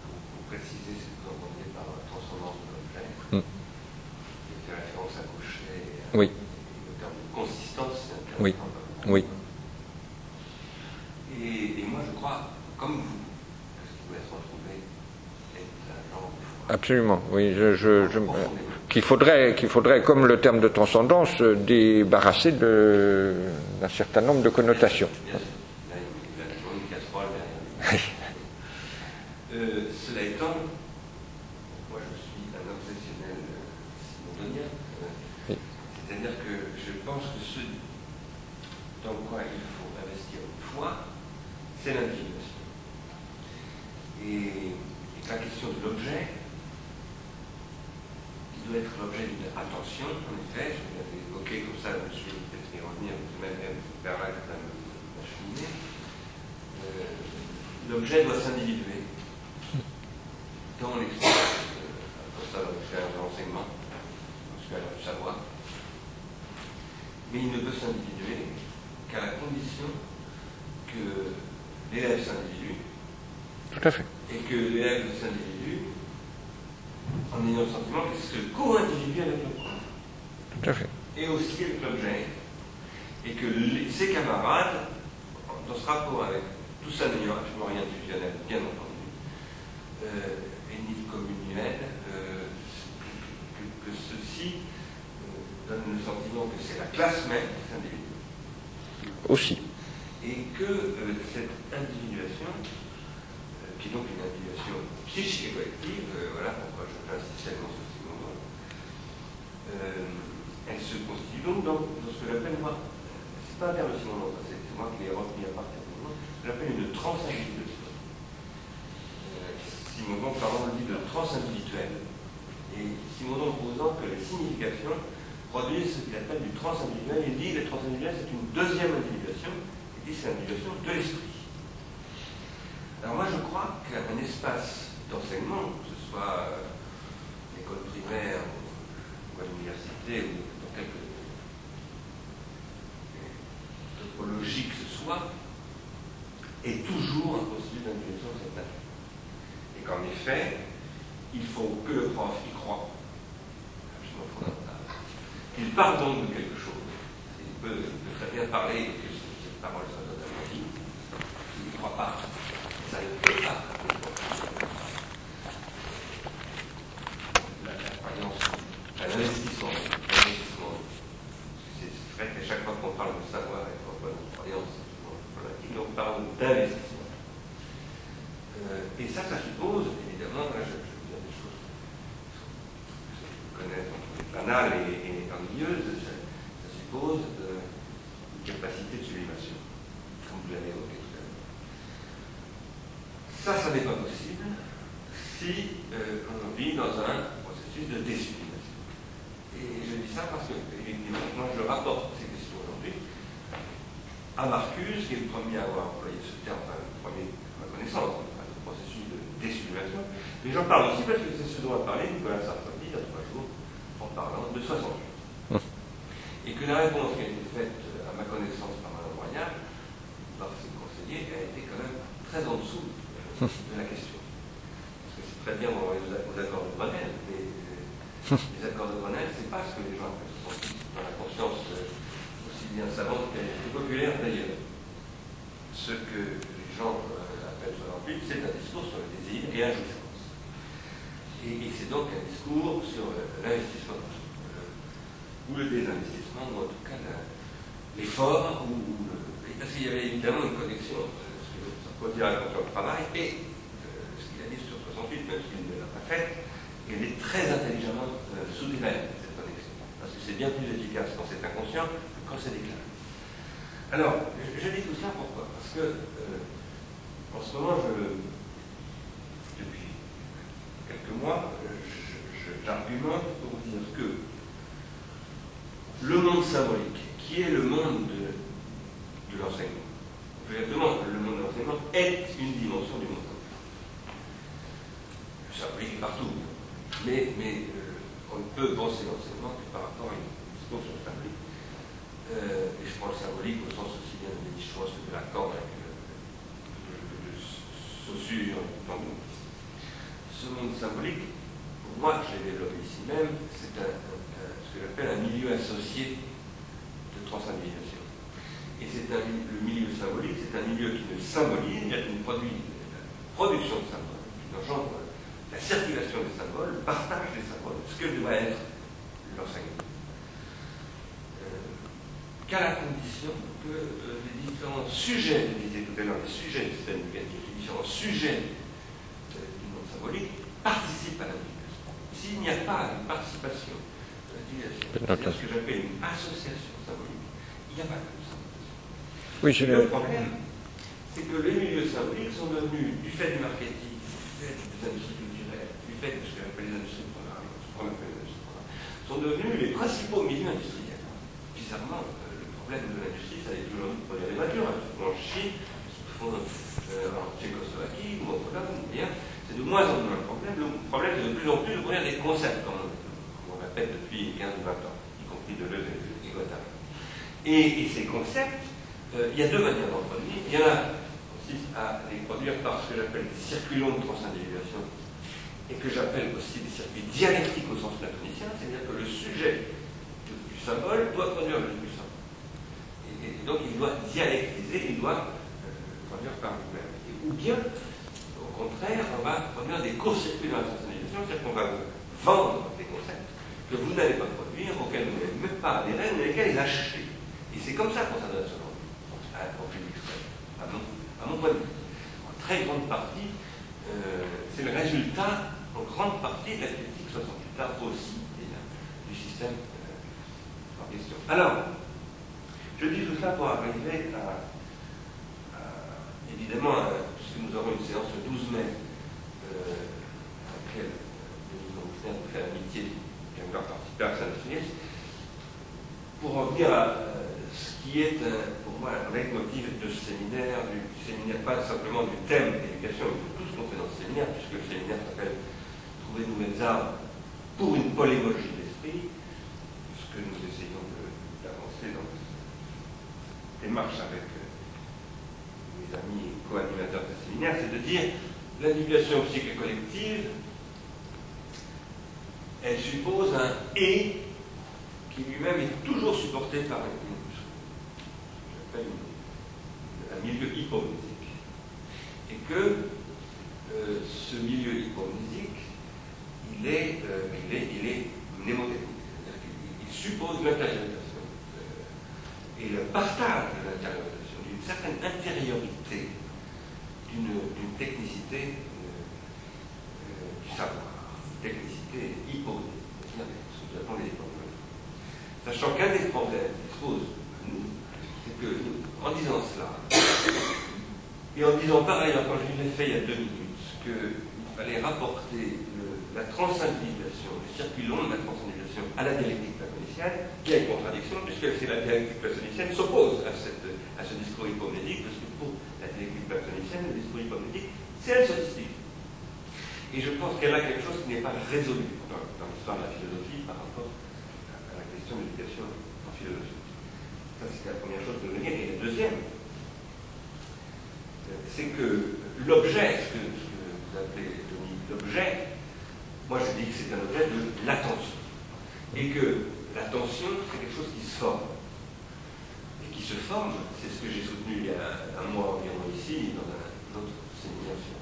Pour, pour préciser ce que vous entendez par la transcendance de l'objet. Mm. Qui fait référence à Cochet. et à- Oui. et Le terme de consistance, c'est intéressant. Oui. Oui. Et, et moi, je crois, comme vous, que ce qui doit être retrouvé est un genre de foi. Absolument, oui. Je, je- je- Profondément. Qu'il faudrait, qu'il faudrait, comme le terme de transcendance, se débarrasser d'un certain nombre de connotations. Bien sûr. Là, il y a toujours une casserole derrière. Euh, cela étant, moi je suis un obsessionnel euh, simontonien, euh, Oui. c'est-à-dire que je pense que ce dans quoi il faut investir une foi, c'est l'individuation. Et, et que la question de l'objet, qui doit être l'objet d'une attention, en effet, je l'avais évoqué comme ça, je vais peut-être y revenir, même vers c'est un la cheminée, euh, l'objet doit s'individuer dans l'expérience euh, postale de l'expérience de l'enseignement, parce qu'elle a du savoir, mais il ne peut s'individuer qu'à la condition que l'élève s'individue. Tout à fait. et que l'élève s'individue en ayant le sentiment qu'il se co-individue avec le prof Tout à fait. et aussi avec l'objet, et que les- ses camarades, dans ce rapport avec tout ça n'ayant absolument rien de fusionnel, bien entendu, euh, et ni de communuel, euh, que, que- que ceci euh, donne le sentiment que c'est la classe même qui s'individue, Aussi. et que cette individuation, qui est donc une individuation psychique et collective, euh, voilà pourquoi je tellement sur ce moment, euh, elle se constitue donc dans, ce que j'appelle moi, c'est pas un terme Simon Lanza, c'est moi qui l'ai repris à partir de moment, j'appelle une transindividuation. Euh, Simondon parlant dit de transindividuel. Et Simondon proposant que les significations produisent ce qu'il appelle du transindividuel, il dit que le transindividuel c'est une deuxième individuation, il dit c'est l'individuation de l'esprit. Alors moi je crois qu'un espace d'enseignement, que ce soit euh, l'école primaire ou, à l'université ou dans quelque topologie que ce soit, est toujours un processus d'individuation de. Et qu'en effet, il faut que le prof y croit, absolument fondamental. Donc de quelque chose. Il peut, très bien parler différents sujets, je disais tout à l'heure, les sujets du système éducatif, les différents sujets euh, du monde symbolique participent à l'éducation. S'il n'y a pas une participation de l'éducation, c'est-à-dire ce que j'appelle une association symbolique, il n'y a pas de symbolique. Oui, je Le problème, c'est que les milieux symboliques sont devenus, du fait du marketing, du fait des industries culturelles, du fait de ce que j'appelle les industries de programme, ce qu'on appelle les industries de programme, sont devenus les principaux milieux industriels. Bizarrement, euh, le problème de l'industrie, ça est toujours produire des voitures, hein, en Chine, qu'on font euh, en Tchécoslovaquie ou en Pologne, bien, c'est de moins en moins un problème. Le problème, c'est de plus en plus de produire des concepts, comme on, répète depuis 15 ou 20 ans, y compris de Deleuze et Godard. Et, et ces concepts, euh, il y a deux manières d'en produire. Il y en a qui consistent à les produire par ce que j'appelle des circuits longs de transindividuation et que j'appelle aussi des circuits dialectiques au sens platonicien, c'est-à-dire que le sujet du, symbole doit produire le. Et, et, donc il doit dialectiser, il doit euh, produire par lui-même. Ou bien, au contraire, on va produire des courts-circuits dans la transindividuation, c'est-à-dire qu'on va vous vendre des concepts que vous n'allez pas produire, auxquels vous n'allez même pas adhérer, mais lesquels acheter. Et c'est comme ça qu'on s'adresse aujourd'hui au public à mon, à mon point de vue. En très grande partie, euh, c'est le résultat, en grande partie, de la critique 68 là aussi, du système euh, en question. Alors, je dis tout ça pour arriver à, évidemment, à, puisque nous aurons une séance le 12 mai, euh, à laquelle nous allons faire l'amitié de vouloir participer à saint pour revenir à ce qui est pour moi un leitmotiv de ce séminaire, du, séminaire, pas simplement du thème d'éducation, mais de tout ce qu'on fait dans ce séminaire, puisque le séminaire s'appelle Trouver de nouvelles armes pour une polémologie d'esprit, ce que nous essayons démarche avec mes amis co-animateurs de séminaire, c'est de dire l'individuation psychique collective, elle suppose un et qui lui-même est toujours supporté par une, un milieu hypomnésique. Et que euh, ce milieu hypomnésique, il est, euh, il est, il est suppose l'intériorisation euh, et le partage de l'intériorisation, d'une certaine intériorité, d'une technicité du savoir, technicité hypomnésique, ce que nous les. Sachant qu'un des problèmes qui se pose à nous, c'est que, en disant cela, et en disant par ailleurs, quand je l'ai fait il y a deux minutes, qu'il fallait rapporter la transindividuation, le circuit long de la transindividuation à la dialectique il y a une contradiction, puisque c'est la dialectique platonicienne s'oppose à, ce discours hypomnétique, parce que pour la dialectique platonicienne, le discours hypomnétique, c'est elle sophistique. Et je pense qu'elle a quelque chose qui n'est pas résolu dans, l'histoire de la philosophie par rapport à la question de l'éducation en philosophie. Ça, c'est la première chose de venir. Et la deuxième, c'est que l'objet, ce que, vous appelez l'objet, moi je dis que c'est un objet de l'attention. Et que l'attention, c'est quelque chose qui se forme. Et qui se forme, c'est ce que j'ai soutenu il y a un mois environ ici, dans un autre séminaire sur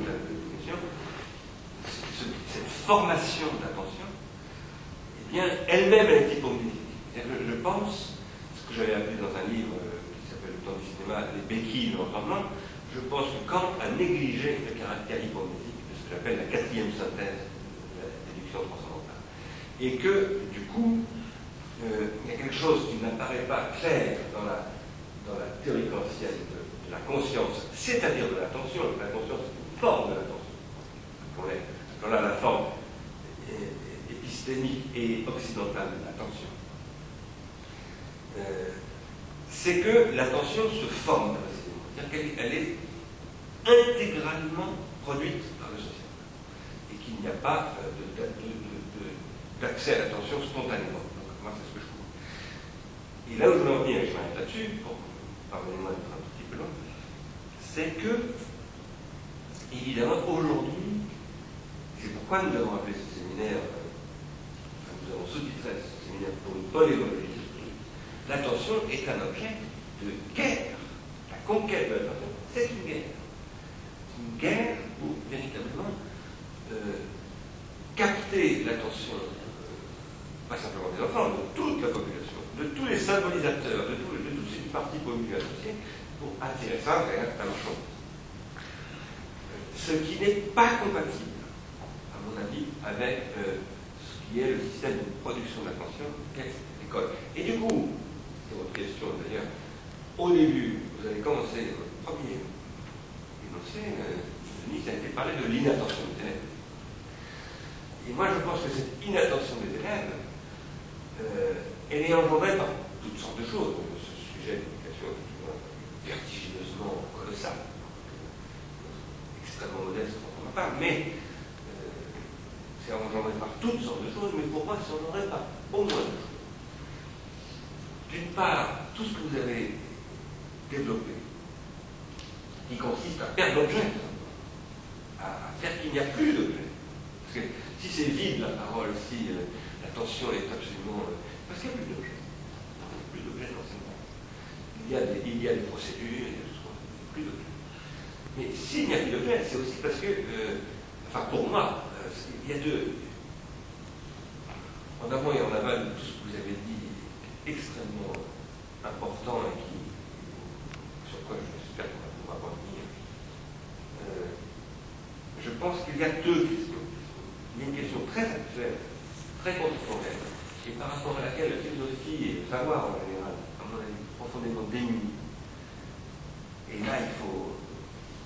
l'éducation. Cette formation d'attention, eh bien, elle-même, elle est hypomnésique. Je pense, ce que j'avais appelé dans un livre qui s'appelle Le temps du cinéma, Les béquilles de l'entendement, je pense que Kant a négligé le caractère hypomnésique de ce que j'appelle la quatrième synthèse de la déduction transcendantale. Et que, du coup, euh, il y a quelque chose qui n'apparaît pas clair dans la, dans la théorie kantienne de, de, la conscience, c'est-à-dire de l'attention. La conscience forme de l'attention. On la forme épistémique et occidentale de l'attention. Euh, c'est que l'attention se forme c'est-à-dire qu'elle est intégralement produite par le social. Et qu'il n'y a pas euh, d'accès à l'attention spontanément. Donc, moi, c'est ce que je trouve. Et là où je veux en venir, et je m'arrête là-dessus, pour pardonnez-moi d'être un petit peu long, c'est que, évidemment, aujourd'hui, c'est pourquoi nous avons appelé ce séminaire, euh, nous avons sous-titré ce séminaire pour une polémologie l'attention est un objet de guerre. La conquête de l'attention, c'est une guerre. C'est une guerre pour véritablement euh, capter l'attention, pas simplement des enfants, de toute la population, de tous les 500 symbolisateur de, de tous ces partis politiques associés pour attirer ça vers un champ. Ce qui n'est pas compatible, à mon avis, avec euh, ce qui est le système de production d'attention qu'est l'école. Et du coup, c'est votre question d'ailleurs, au début, vous avez commencé votre premier énoncé, euh, Denis, ça a été parlé de l'inattention des élèves. Et moi, je pense que cette inattention des élèves, euh, elle est engendrée par toutes sortes de choses. Ce sujet d'éducation est vertigineusement colossal, extrêmement modeste quand on en parle, mais euh, c'est engendré par toutes sortes de choses, mais pour moi, c'est engendré par au moins deux choses. D'une part, tout ce que vous avez développé, qui consiste à perdre l'objet, à, faire qu'il n'y a plus d'objet. Parce que si c'est vide la parole, si euh, l'attention est absolument. Euh, parce qu'il n'y a plus d'objet. Plus d'objet l'enseignement. Il, y a des, il y a des procédures, il y a plus d'objet. Mais s'il n'y a plus d'objet, c'est aussi parce que, euh, enfin pour moi, il y a deux. En avant et en aval, tout ce que vous avez dit est extrêmement important et qui, sur quoi j'espère qu'on va pouvoir revenir. Euh, je pense qu'il y a deux questions. Il y a une question très actuelle, très contemporaine, et par rapport à laquelle la philosophie et le savoir en général, à mon avis, profondément démunis. Et là, il faut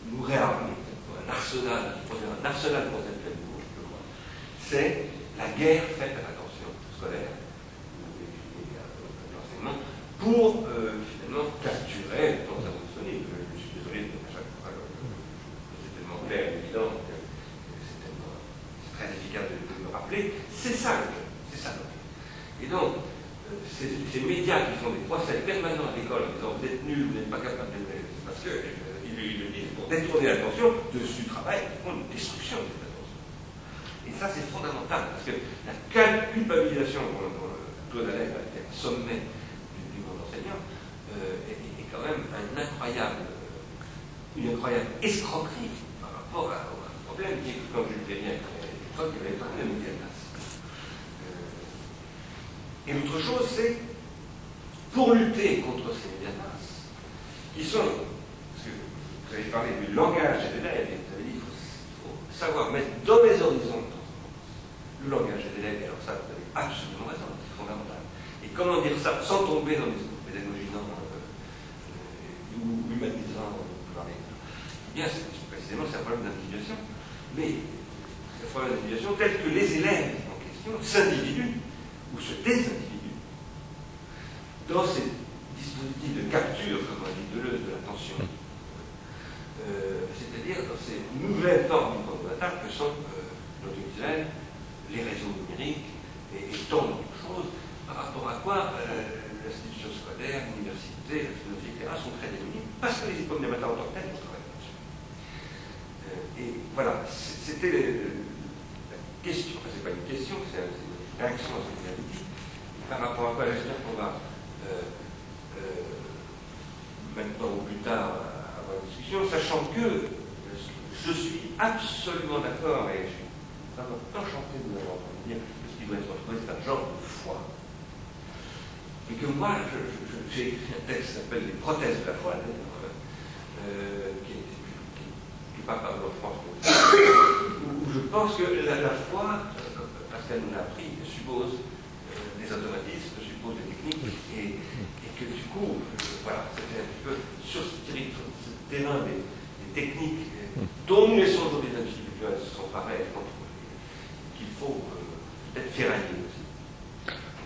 nous réarmer, un arsenal, un arsenal conceptuel je crois. C'est la guerre faite à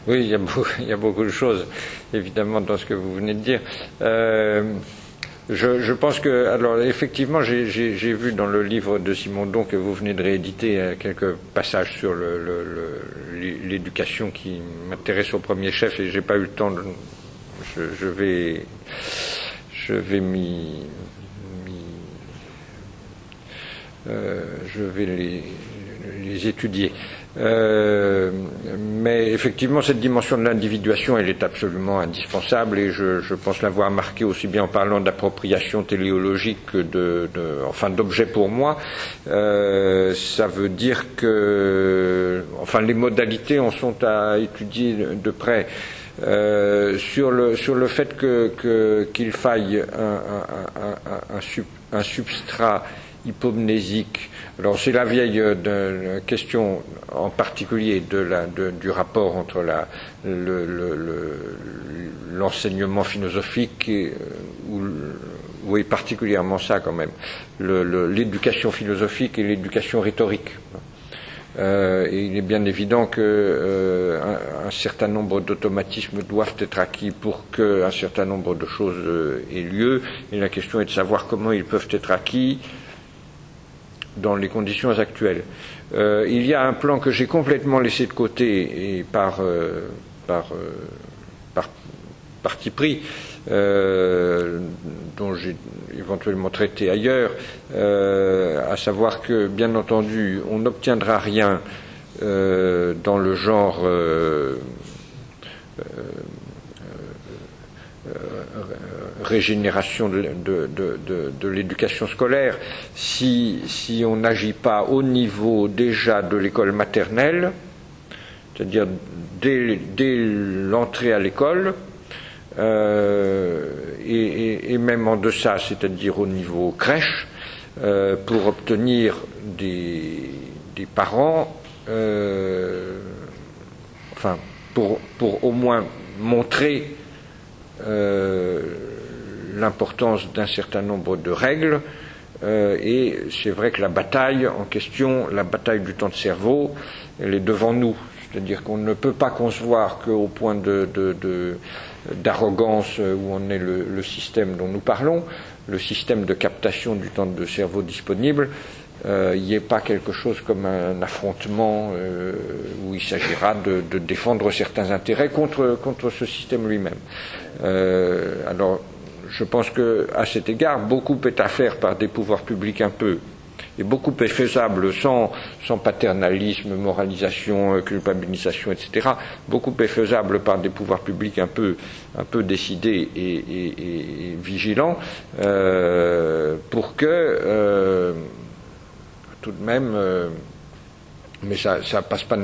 Oui, il y, a beaucoup, de choses, évidemment, dans ce que vous venez de dire. Euh, je, je, pense que, alors effectivement, j'ai vu dans le livre de Simon Don que vous venez de rééditer euh, quelques passages sur l'éducation qui m'intéressent au premier chef et j'ai pas eu le temps de. Je, je vais, je vais m'y, euh, je vais les, les étudier. Euh, mais effectivement, cette dimension de l'individuation, elle est absolument indispensable et je, je pense l'avoir marqué aussi bien en parlant d'appropriation téléologique que de, enfin d'objet pour moi. Euh, ça veut dire que, enfin, les modalités en sont à étudier de près. Euh, sur, le, sur le fait qu'il que, qu'il faille un, un, un, un substrat hypomnésique. Alors c'est la vieille de, question en particulier du rapport entre l'enseignement philosophique et, oui particulièrement ça quand même, l'éducation philosophique et l'éducation rhétorique. Euh, il est bien évident que euh, certain nombre d'automatismes doivent être acquis pour qu'un certain nombre de choses euh, aient lieu. Et la question est de savoir comment ils peuvent être acquis dans les conditions actuelles. Euh, il y a un plan que j'ai complètement laissé de côté et par, euh, par, par parti pris, dont j'ai éventuellement traité ailleurs, euh, à savoir que, bien entendu, on n'obtiendra rien euh, dans le genre euh, régénération de, l'éducation scolaire si, on n'agit pas au niveau déjà de l'école maternelle, c'est-à-dire dès, l'entrée à l'école, euh, et, même en deçà, c'est-à-dire au niveau crèche, euh, pour obtenir des, parents, euh, enfin, pour, au moins montrer euh, l'importance d'un certain nombre de règles. Euh, et c'est vrai que la bataille en question, la bataille du temps de cerveau, elle est devant nous. C'est-à-dire qu'on ne peut pas concevoir qu'au point d'arrogance où on est le, le, système dont nous parlons, le système de captation du temps de cerveau disponible, euh, il n'y ait pas quelque chose comme un affrontement euh, où il s'agira de, de, défendre certains intérêts contre, contre ce système lui-même. Euh, alors, je pense que à cet égard, beaucoup est à faire par des pouvoirs publics un peu et beaucoup est faisable sans, sans paternalisme, moralisation, culpabilisation, etc. Beaucoup est faisable par des pouvoirs publics un peu, un peu décidés et, et, et vigilants euh, pour que, euh, tout de même, euh, mais ça, ça passe pas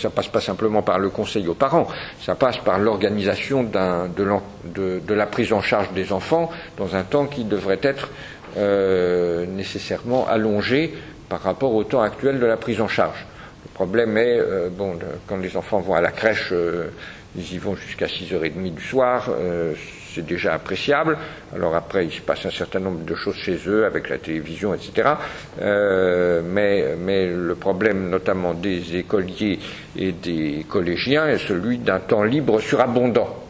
ça passe pas simplement par le conseil aux parents, ça passe par l'organisation de, la prise en charge des enfants dans un temps qui devrait être euh, nécessairement allongé par rapport au temps actuel de la prise en charge. Le problème est, euh, bon, quand les enfants vont à la crèche, euh, ils y vont jusqu'à 6h30 du soir, euh, c'est déjà appréciable. Alors après, il se passe un certain nombre de choses chez eux, avec la télévision, etc. Euh, mais, mais le problème, notamment des écoliers et des collégiens, est celui d'un temps libre surabondant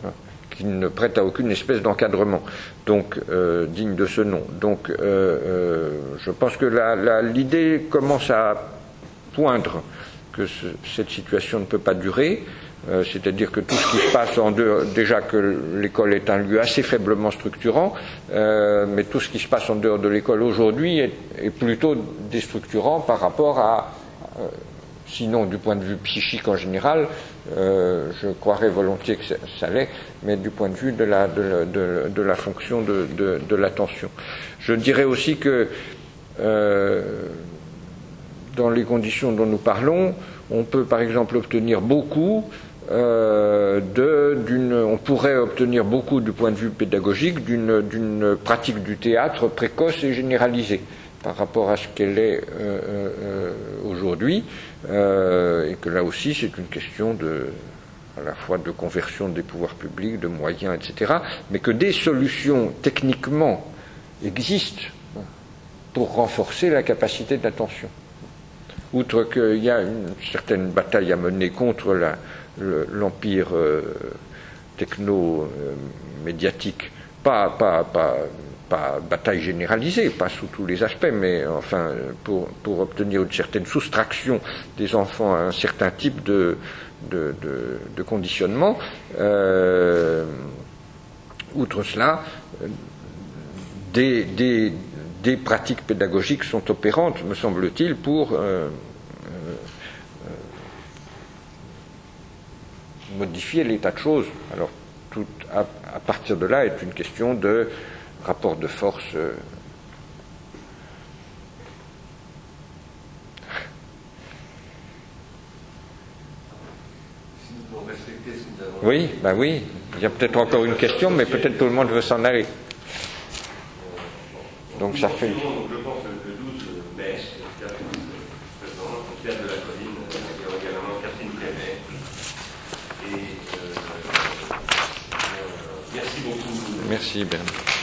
qui ne prête à aucune espèce d'encadrement, donc euh, digne de ce nom. Donc, euh, je pense que l'idée commence à poindre que ce, cette situation ne peut pas durer. Euh, c'est-à-dire que tout ce qui se passe en dehors, déjà que l'école est un lieu assez faiblement structurant, euh, mais tout ce qui se passe en dehors de l'école aujourd'hui est, plutôt déstructurant par rapport à, euh, sinon du point de vue psychique en général, je croirais volontiers que ça, l'est, mais du point de vue de la, fonction de, l'attention. Je dirais aussi que dans les conditions dont nous parlons, on peut par exemple obtenir beaucoup euh, on pourrait obtenir beaucoup du point de vue pédagogique d'une pratique du théâtre précoce et généralisée par rapport à ce qu'elle est euh, euh, aujourd'hui, et que là aussi c'est une question de, à la fois de conversion des pouvoirs publics, de moyens, etc., mais que des solutions techniquement existent pour renforcer la capacité d'attention. Outre qu'il y a une certaine bataille à mener contre l'empire euh, techno-médiatique, pas, pas, bataille généralisée, pas sous tous les aspects, mais enfin pour, obtenir une certaine soustraction des enfants à un certain type de, conditionnement. Euh, outre cela, des, des, pratiques pédagogiques sont opérantes, me semble-t-il, pour euh, modifier l'état de choses. Alors, tout à, à, partir de là est une question de rapport de force. Euh, Oui, ben oui. Il y a peut-être encore une question, mais peut-être tout le monde veut s'en aller. Donc ça fait. Je pense que le 12 mai, Pierre de la Colline, il y aura également Catherine Prévet. Et euh, euh, merci beaucoup. Merci Bernard.